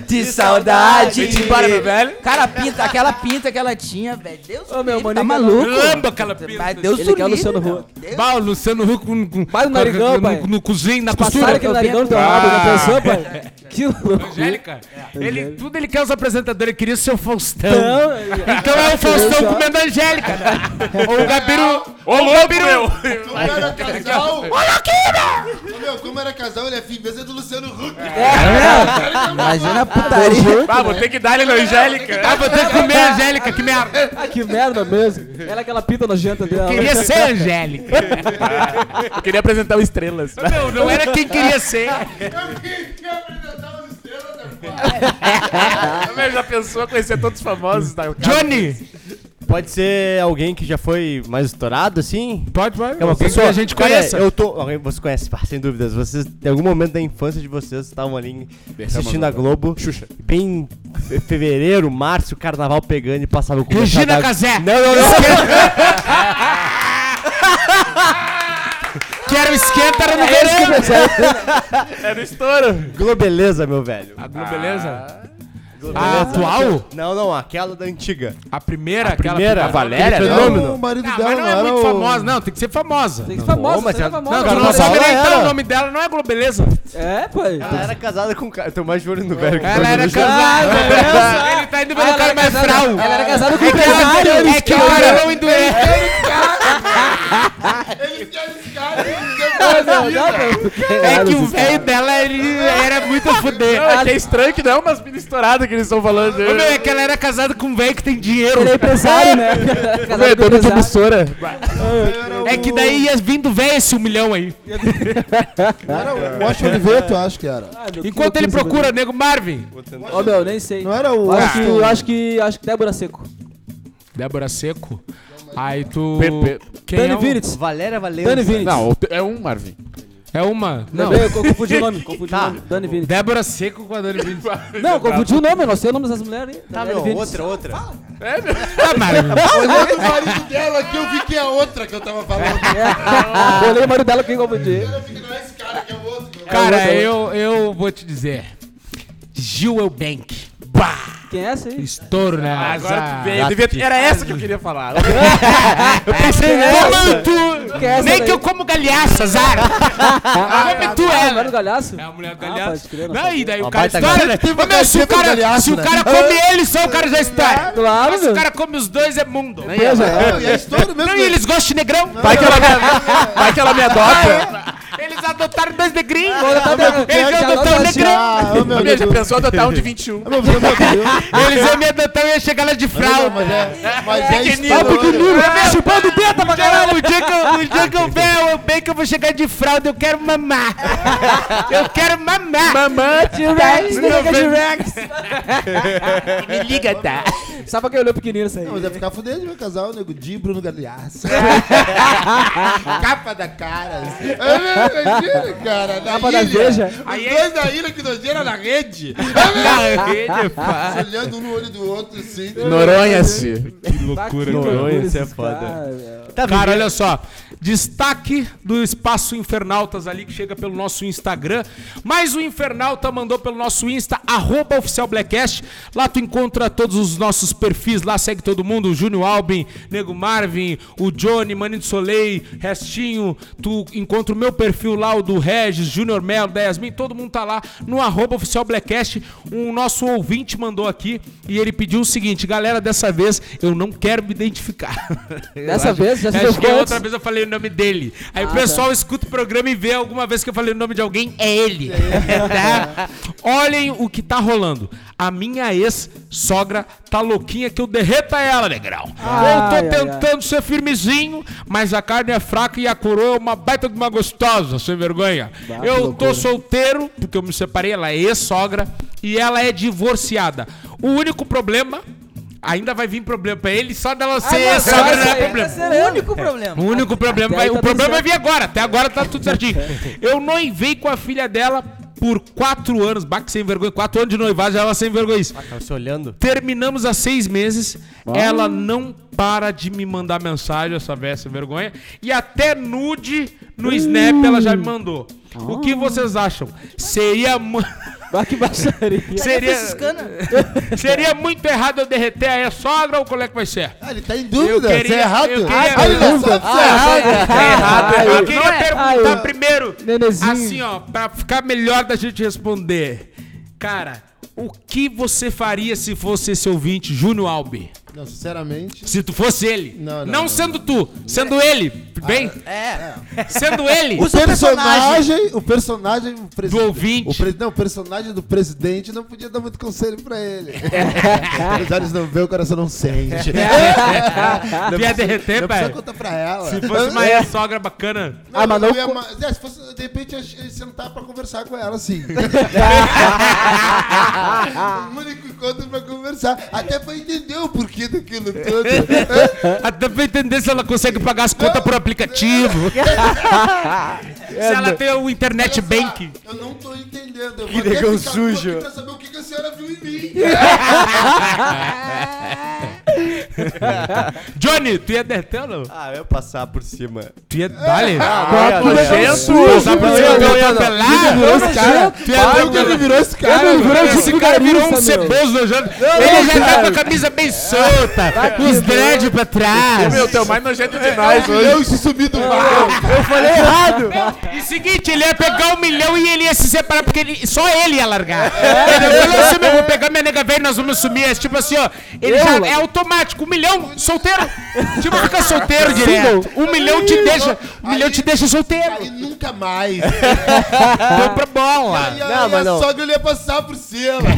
de saudade. Vem-te embora, meu velho. Cara, a pinta, aquela pinta que ela tinha, velho. Deus Ô, meu, livre, tá maluco. Lamba aquela pinta. Mas Deus Ele quer o Luciano. Huck. Bah, o Luciano Huck com, Vai no narigão, no, pai. no, cozinho, na Passaram costura. aquele narigão do teu rabo, já pensou, pai? Que louco. Angélica, ele, tudo ele quer os apresentadores, ele queria ser o Faustão. Não, Então é o Faustão comendo a Angélica. Ou o Gabiru. Ô, louco, meu! Como era casal. Olha aqui, meu! Como era casal, ele é filho mesmo é do Luciano Huck. Imagina a putaria. Ah, vou ter que dar ele na Angélica. Ah, vou ter que comer a Angélica, que merda. Ah, que merda mesmo. Ela é aquela pinta nojenta dela. Queria ser a Angélica. Eu queria apresentar o Estrelas. Não, não era quem queria ser. Meu, já pensou conhecer todos os famosos da Johnny. Pode ser alguém que já foi mais estourado, assim? Pode, pode. É uma pessoa que a gente conheça. eu tô. Alguém você conhece, pá, sem dúvidas. Vocês, em algum momento da infância de vocês, estavam ali assistindo a Globo. Xuxa. Bem fe- fevereiro, março, o carnaval pegando e passava com Regina Casé. Não, não, não. era o esquenta, era no É esse verão. Era o estouro. Globeleza, meu velho. A Globo, beleza? A atual? Não, não, aquela da antiga. A primeira? aquela primeira? a Valéria? aquele Não. fenômeno? O marido Não, dela mas não é muito o- famosa, não. Tem que ser famosa. Tem que ser famosa, mas você é ela- famosa. Não, tu não sabe nem então o nome dela, não é Globeleza. É, pai. Ela era casada com o cara. Eu tô mais de olho no velho. que Ela era no chão. casada. Ele tá indo ver Ah, o cara ela mais era casada- frau. Ela era casada com o É que ela- empresário. É que o cara não é. Que o velho dela, ele era muito a fuder. Não, é que é estranho que não é umas mini estouradas que eles estão falando. Ô, meu, é que ela era casada com um velho que tem dinheiro. Ele é empresário, né? Meu, Casado é com dono de empresário. emissora. É que daí ia vindo velho esse um milhão aí. Era o Washington Oliveto, eu acho que era. Ah, meu, que Enquanto ele procura, nego Marvin. Ó, meu, nem sei. Não era o acho que, eu acho que, acho que Débora Seco. Débora Seco. Aí tu. Pe- pe- Quem Dani é Vinitz. Valéria Valença. Dani Vinitz. Não, é um Marvin. É uma. Não. Eu confundi o nome. Confundi Tá. o nome. Dani Vinitz. Débora Seco com a Dani Vinitz. Não, confundi o nome, eu não sei o nome dessas mulheres aí. Tá, Dani meu, Vinitz. outra, outra. Ah, Marvin. Olhando o marido dela aqui, eu vi que é a outra que eu tava falando. Eu olhei o marido dela que eu confundi. Que não é esse cara, que é o outro. Cara, eu, eu vou te dizer. Gil Eubank. Bah! Quem é essa aí? Estouro, né? Agora tu veio. eu devia- Era essa que eu queria falar. Eu pensei. Que é essa Nem daí? que eu como galhaça, Zara. Come tu Ah, ela. Mário Galhaço? É a mulher do Ah, galhaço. crer, não e daí o cara estoura, né? Meu, se o do cara, galhaço, se o né? cara come ele, só o cara já estoura. Claro, Mas se o cara come os dois, é mundo. É, e é estouro mesmo. Não, e eles gostam de negrão. Vai que ela me, vai que ela me adota. Eles adotaram dois negrinhos. Eles Minha, já pensou adotar um de 21. Ah, meu Deus, meu Deus. Eles iam me adotar e ia chegar lá de Não, fralda. mas é, mas é Pequenino. estouro. Chupando teta pra caralho. O dia que eu, o dia que eu ver o bem que eu vou chegar de fralda, eu quero mamar. Eu quero mamar. Mamãe, T-Rex, nega T-Rex. Me liga, tá? Sabe pra quem olhou pequenininho isso aí? Não, mas é ficar fudendo, meu casal, nego Di, Bruno Galhaço. Capa da cara. É, Imagina, cara. Capa da. Veja. Os Aí dois da ilha que nojeira na rede. Na rede, pá. Se olhando um no olho do outro, assim. Noronha-se. loucura, Noronha, isso é foda. Tá Cara, olha só. Destaque do Espaço Infernautas ali que chega pelo nosso Instagram. Mas o Infernauta mandou pelo nosso Insta, arroba oficial Blackcast. Lá tu encontra todos os nossos perfis. Lá segue todo mundo: o Júnior Albin, Nego Marvin, o Johnny, Maninho Soleil, Restinho. Tu encontra o meu perfil lá, o do Regis, Júnior Melo, da Yasmin. Todo mundo tá lá no arroba oficial Blackcast. Um nosso ouvinte mandou aqui e ele pediu o seguinte: galera, dessa vez eu não quero me identificar. Dessa vez, já Acho que outra vez eu falei o nome dele. Aí Ah, o pessoal escuta o programa e vê alguma vez que eu falei o nome de alguém, é ele. Tá? Olhem o que tá rolando. A minha ex-sogra tá louquinha que eu derreta ela, negrão. Ai, eu tô ai, tentando ser firmezinho, mas a carne é fraca e a coroa é uma baita de uma gostosa, sem vergonha. Bah, eu tô loucura. solteiro, porque eu me separei, ela é ex-sogra, e ela é divorciada. O único problema... Ainda vai vir problema pra ele, só dela ser não, ex-sogra não é aí problema. tá O único problema. O único problema, vai, aí o tá problema vai vir agora. Até agora tá tudo certinho. Eu noivei com a filha dela por quatro anos. Baque sem vergonha. Quatro anos de noivado, ela sem vergonha. Ah, tava se olhando. Terminamos há seis meses. Ela não para de me mandar mensagem, essa véia sem vergonha. E até nude no Snap ela já me mandou. O que vocês acham? Seria. Ah, que baixaria. Seria, seria muito errado eu derreter a ex-sogra ou qual é que vai ser? Ah, ele tá em dúvida. Eu queria- Você é errado? eu queria- Ah, ele não sabe se é errado. Tá errado. Ai, Eu queria ai, perguntar ai, primeiro, Nenezinho. assim, ó, pra ficar melhor da gente responder. Cara, o que você faria se fosse esse ouvinte, Júnior Albi? Não, sinceramente. Se tu fosse ele. Não, Não, não, não, sendo tu, sendo ele. Bem? É. Sendo ele. O personagem, o personagem o presi- Do ouvinte. O pre- não, o personagem do presidente não podia dar muito conselho pra ele. Os olhos não vê, o coração não sente. não Tu ia derreter, não pai? contar pra ela. Se fosse uma ex-sogra bacana. Não, Ah, mas não ia co- ma- é, se fosse, de repente, ia sentar pra conversar com ela, sim. o único encontro pra conversar. Até pra entender o porquê daquilo tudo. Até pra entender se ela consegue pagar as contas por aplicativo. se ela tem o internet bank. Eu não tô entendendo. Eu Que negão sujo. Pra saber o que, que a senhora viu em mim. Johnny, tu ia não? Ah, eu ia passar por cima. Tu ia. Dale. Ah, nojento. Passar por cima, tu ia atropelar. virou esse cara. Tu ia virou esse cara. Ele virou Esse cara virou um ceboso nojento. Ele já tá com a camisa bem solta, os dread pra Ô, trás. meu, tu é o mais nojento de nós Um hoje. e se sumir do mar. Eu falei errado! E seguinte, ele ia pegar um milhão e ele ia se separar, porque ele- só ele ia largar. Ele falou assim, meu, vou pegar minha nega velha e nós vamos sumir. É tipo assim, ó, ele Eu, já é automático, um milhão, solteiro. Tipo, fica solteiro direto. Um milhão te deixa, um milhão te deixa solteiro. Aí nunca mais. Deu pra bola. E Não, e mas a não. sogra ele ia passar por cima.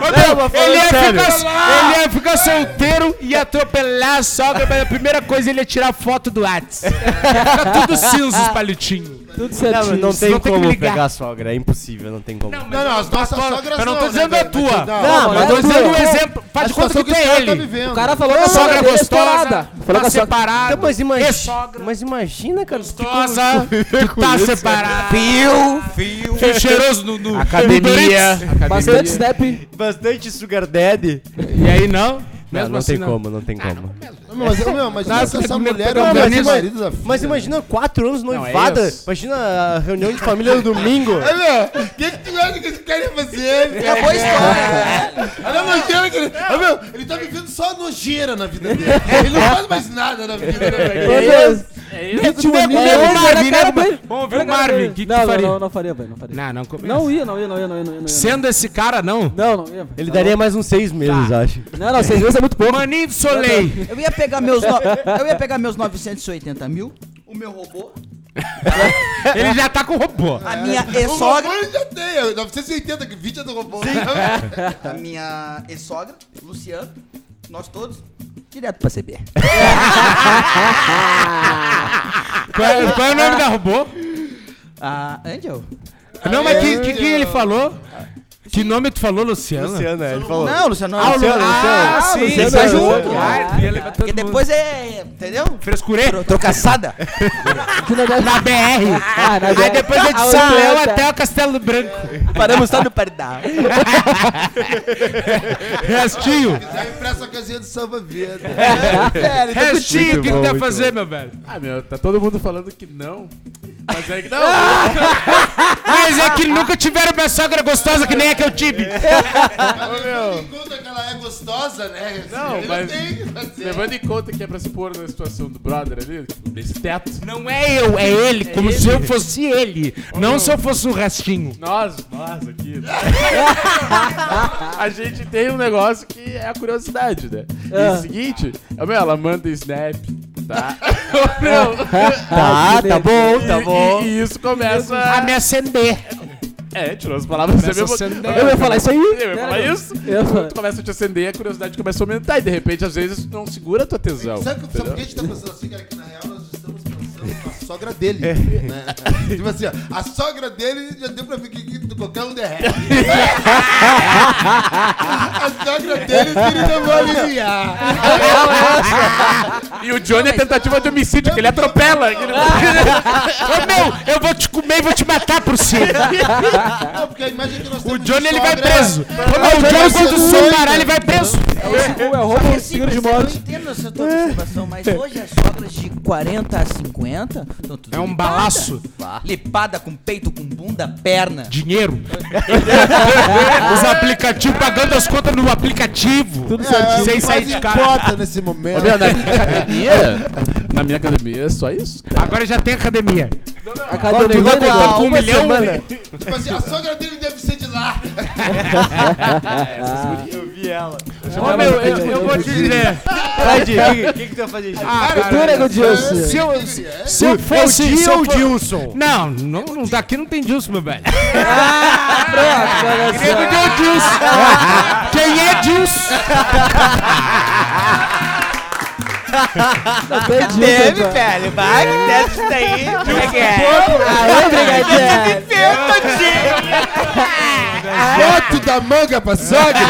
Mas, Não, ele, ia ficar, ele ia ficar solteiro e atropelar a sogra, mas a primeira coisa ele ia tirar foto do Whats. Fica tudo cinza os palitinhos. Tudo Não, certinho. não tem não tem que como ligar. pegar a sogra, é impossível, não tem como. Não, Não, não, as nossas sogras Eu não tô não, dizendo né, a tua. Não, mas é tô dizendo um exemplo. Faz de conta que é cara tá ele. O cara falou que a Sogra dele é gostosa. Falou tá que a sogra... separado. Então, mas, é imagina, mas imagina, cara. Gostosa, tá separado. Fio, fio. Fio cheiroso no, no Academia. Bastante snap. Bastante sugar daddy. E aí não? Não, Mesmo não assim, tem como, não tem como. Mas, imagina Nossa, se essa é mulher é o marido da filha. Mas imagina quatro anos Não, é noivada. isso. imagina a reunião de família no domingo. Aí, meu, o que, que tu acha que cara ia fazer? É boa história. Olha nojeira que ele. Ah, meu, ele tá vivendo só nojeira na vida dele. Ele não faz mais nada na vida, né? Meu Deus. Nego, nego, É, nego, é, Marvin, é, nego, é, Vamos ouvir é, o Marvin. O que que não, tu não, faria? Não, não faria, velho, não faria. Não, não começa. Não ia, não ia, não ia, não ia, não ia. Não, ia. Sendo esse cara, não. não, não ia. Ele daria mais uns seis meses, acho. Não, não, seis vezes é muito pouco. Maninho do Soleil. Eu ia pegar meus, no... eu ia pegar meus 980 mil, o meu robô, Ele já tá com robô. a minha O robô ex-sogra, ele já tem, é 980, que 20 é do robô. a minha ex-sogra, Luciano, nós todos, direto pra CB. Qual é, qual é o nome da robô? Ah, Angel? Não, mas que, que, que ele falou? Que nome tu falou, Luciano? Luciana, ele falou. Não, Luciano, não. Ah, Luciano, Lu- Luciano. Ah, sim, Luciano, tá Luciano. junto. Ah, Porque depois é, entendeu? Frescurê Tro- Trocaçada. Na BR. Ah, na Aí BR. depois é de A São 80. até o Castelo Branco. Paramos só no perdão. Restinho. Aí pra essa casinha de samba verde. Restinho, o que tu quer fazer, meu velho? Ah, meu, tá todo mundo falando que não. Mas é que não. Mas é que nunca tiveram uma sogra gostosa que nem a que eu tive. Levando em conta que ela é gostosa, né? Não, Ele mas tem que fazer. levando em conta que é pra se pôr na situação do brother ali, desse teto. Não é eu, é ele, como se eu fosse ele. Não se eu fosse o restinho. Nós, nós aqui. né? a gente tem um negócio que é a curiosidade, né? E é o seguinte, ó, meu, ela manda snap, tá? Ô, meu, Tá, tá bom, tá bom. E, e isso começa A me acender. É, tirou as palavras você Começa mesmo. a acender. Eu ia falar isso aí. Eu ia falar isso. Eu ia falar. Quando tu começa a te acender, a curiosidade começa a aumentar. E de repente, às vezes, não segura a tua tesão. Sabe, sabe por que a gente tá pensando assim, cara? Na sogra dele. Né? Tipo assim, ó, a sogra dele já deu pra ver que, que qualquer um derrete. a sogra dele ele não vai aliviar. E o Johnny é tentativa de homicídio, que ele atropela. que ele- Ô meu, eu vou te comer e vou te matar por cima. Não, porque a imagem que nós O Johnny ele vai preso. Meu, o Johnny quando separar ele vai preso. É roubo, seguro de Eu morte. entendo essa tua observação, mas hoje as sogras de 40 a 50 estão tudo É um lipada. balaço. Lipada com peito, com bunda, perna. Dinheiro. Os aplicativos pagando as contas no aplicativo. Tudo É, certinho. Sem sair de casa. nesse Ô, momento. meu, na minha academia, na minha academia é só isso. Agora já tem academia. Academia Tu vai com um milhão? semana. Tipo assim, a sogra dele deve ser de lá. Eu vi ela. Ô meu, eu, eu vou te dizer. Vai, Di, o que, que tu vai fazer, Di? Ah, Tu, nego Dilson. Se eu, se, se eu fosse. Di se eu ou for- Dilson? Não, não, não, daqui não tem Dilson, meu velho. Pronto, olha só. Nego deu Dilson. Quem é Dilson? Tem Dilson, então. velho. Vai, que deve isso daí. Como é que é? Aê, Foto da manga pra sogra.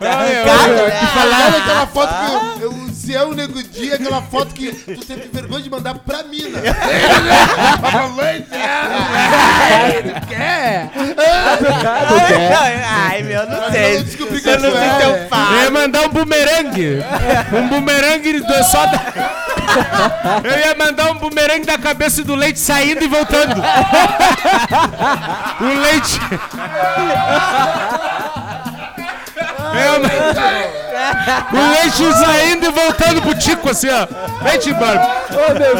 Arrancada, né? Sabe aquela foto que eu, eu- Se é o nego dia, aquela foto que tu teve vergonha de mandar pra mina. Ai, meu, não Eu sei. não descobri que Eu não tu sei teu Eu pai. ia mandar um bumerangue. Um bumerangue do- só da... Eu ia mandar um bumerangue da cabeça do leite saindo e voltando. O leite. Eu, o leite saindo e voltando pro tico, assim, ó. Leite embora.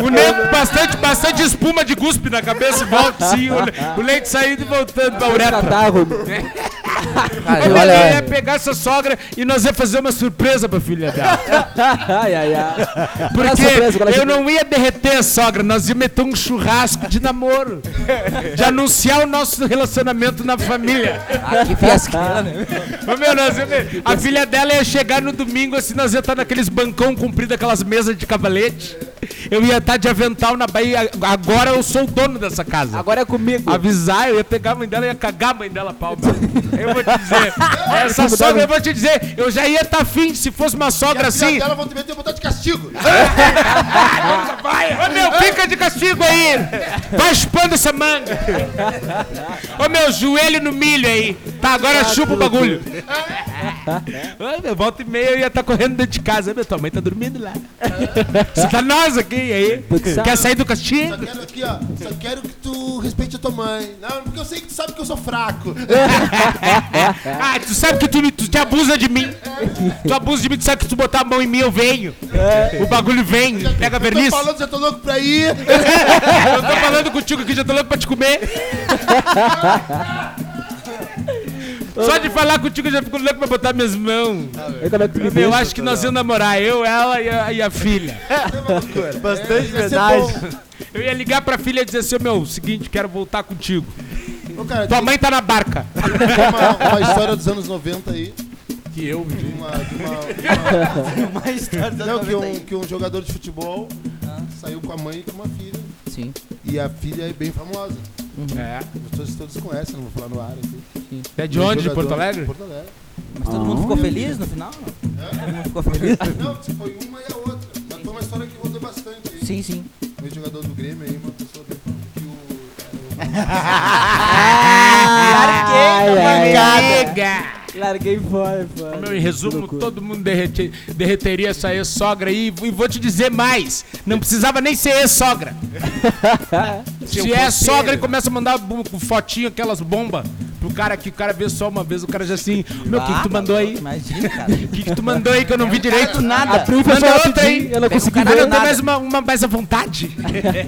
O nego, bastante, bastante espuma de guspe na cabeça e volta, sim. O, le- o leite saindo e voltando pra uretra. Cara, Eu olha, ia pegar essa sogra e nós ia fazer uma surpresa pra filha dela. ai, ai, ai. Porque surpresa, é eu não ia derreter a sogra, nós ia meter um churrasco de namoro. De anunciar o nosso relacionamento na família. ah, que fiasqueira, né? Meu, nós ia a filha dela ia chegar no domingo, assim, nós ia estar naqueles bancão comprido, aquelas mesas de cavalete. Eu ia estar de avental na Bahia. Agora eu sou o dono dessa casa. Agora é comigo. Avisar, eu ia pegar a mãe dela e ia cagar a mãe dela pau. meu. Eu vou te dizer. Essa sogra, eu vou te dizer, eu já ia estar afim se fosse uma E sogra a filha assim. dela vão te meter botar de castigo. Ô meu, fica de castigo aí! Vai chupando essa manga! Ô meu, joelho no milho aí! Tá, agora chupa o bagulho! Ô meu, volta e meia eu ia estar correndo dentro de casa. Meu, tua mãe tá dormindo lá. Você tá nós aqui, aí? Quer sair do castigo? Só quero aqui, ó. Só quero que tu respeite a tua mãe. Não, porque eu sei que tu sabe que eu sou fraco. Ah, tu sabe que tu, tu te abusa de mim. Tu abusa de mim, tu sabe que tu botar a mão em mim, eu venho. O bagulho vem, pega Eu verniz. tô falando, já tô louco pra ir. Eu tô falando contigo aqui, já tô louco pra te comer. Só de falar contigo eu já fico louco pra botar minhas mãos. É me Eu deixa? acho que nós íamos namorar, eu, ela e a, e a filha. Bastante Ia ser verdade. Eu ia ligar pra filha e dizer assim, ô, meu, seguinte, quero voltar contigo. Ô, cara, Tua tem mãe tá na barca. uma, uma história dos anos 90 aí. Que eu De uma. De uma, Uma história uma não, que um, que um jogador de futebol saiu com a mãe e com uma filha. Sim. E a filha é bem famosa. É. Todos, todos conhecem, não vou falar no ar aqui. É de onde? De Porto Alegre? De Porto Alegre. Mas todo mundo ficou feliz no final? Todo mundo ficou feliz? Não, foi uma e a outra. Mas foi uma história que rodou bastante aí. Sim, sim. Um jogador do Grêmio aí, uma pessoa que o. Ai, ai, Nega. Larguei fora, fora. Meu, em resumo, todo mundo derrete- derreteria essa ex-sogra aí. E vou te dizer mais: não precisava nem ser ex-sogra. Se é sogra e começa a mandar fotinho, aquelas bombas pro cara que o cara vê só uma vez, o cara já assim, meu, o que, que tu mandou aí? Imagina, cara. O que, que tu mandou aí que eu não vi direito? A Nada. trufa Manda só outra aí. eu não consegui Cara, ver não tem mais uma, uma mais à vontade?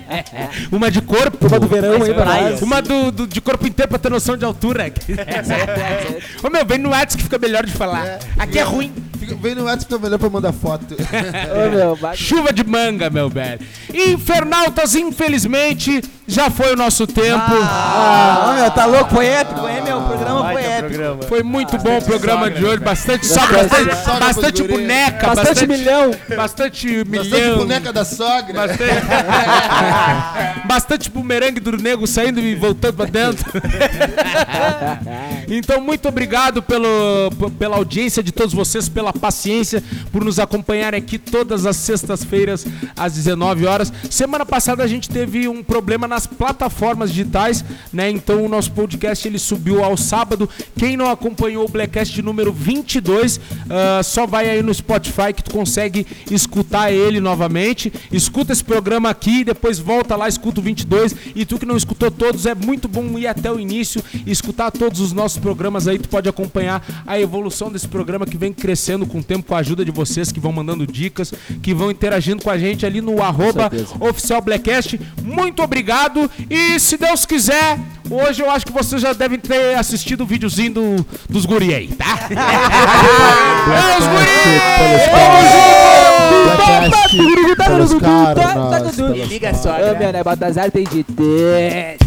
uma de corpo? Uma do verão aí pra nós. Uma do, do- de corpo inteiro pra ter noção de altura. Ô meu, vem no WhatsApp que fica melhor de falar. Aqui é ruim. Vem no WhatsApp, fica melhor pra mandar foto. Ô, meu, Chuva de manga, meu velho. Infernautas, infelizmente, já foi o nosso tempo. Ah, ô, meu, tá louco? Foi épico, hein, meu? O programa foi épico. programa. Foi muito bom o programa de hoje. Bastante sogra, bastante, sogra bastante pros guri. boneca, Bastante bastante, milhão. Bastante Bastante milhão. boneca da sogra. Bastante, bastante bumerangue do nego saindo e voltando pra dentro. então, muito obrigado pelo, pela audiência de todos vocês, pela paciência, por nos acompanhar aqui todas as sextas-feiras às 19 horas. Semana passada a gente teve um problema nas plataformas digitais, né? Então o nosso podcast ele subiu ao sábado. Quem não acompanhou o Blackcast número 22, ah, só vai aí no Spotify que tu consegue escutar ele novamente. Escuta esse programa aqui, depois volta lá, escuta o 22. E tu que não escutou todos, é muito bom ir até o início e escutar todos os nossos programas aí. Tu pode acompanhar a evolução desse programa que vem crescendo com o tempo, com a ajuda de vocês que vão mandando dicas, que vão interagindo com a gente ali no arroba oficial Blackcast. Muito obrigado e se Deus quiser, hoje eu acho que vocês já devem ter assistido o videozinho do, dos guri aí, tá? é os guri! Pelos caras, nós, pelos Liga só. Ô, meu, né? Baltazar tem de ter.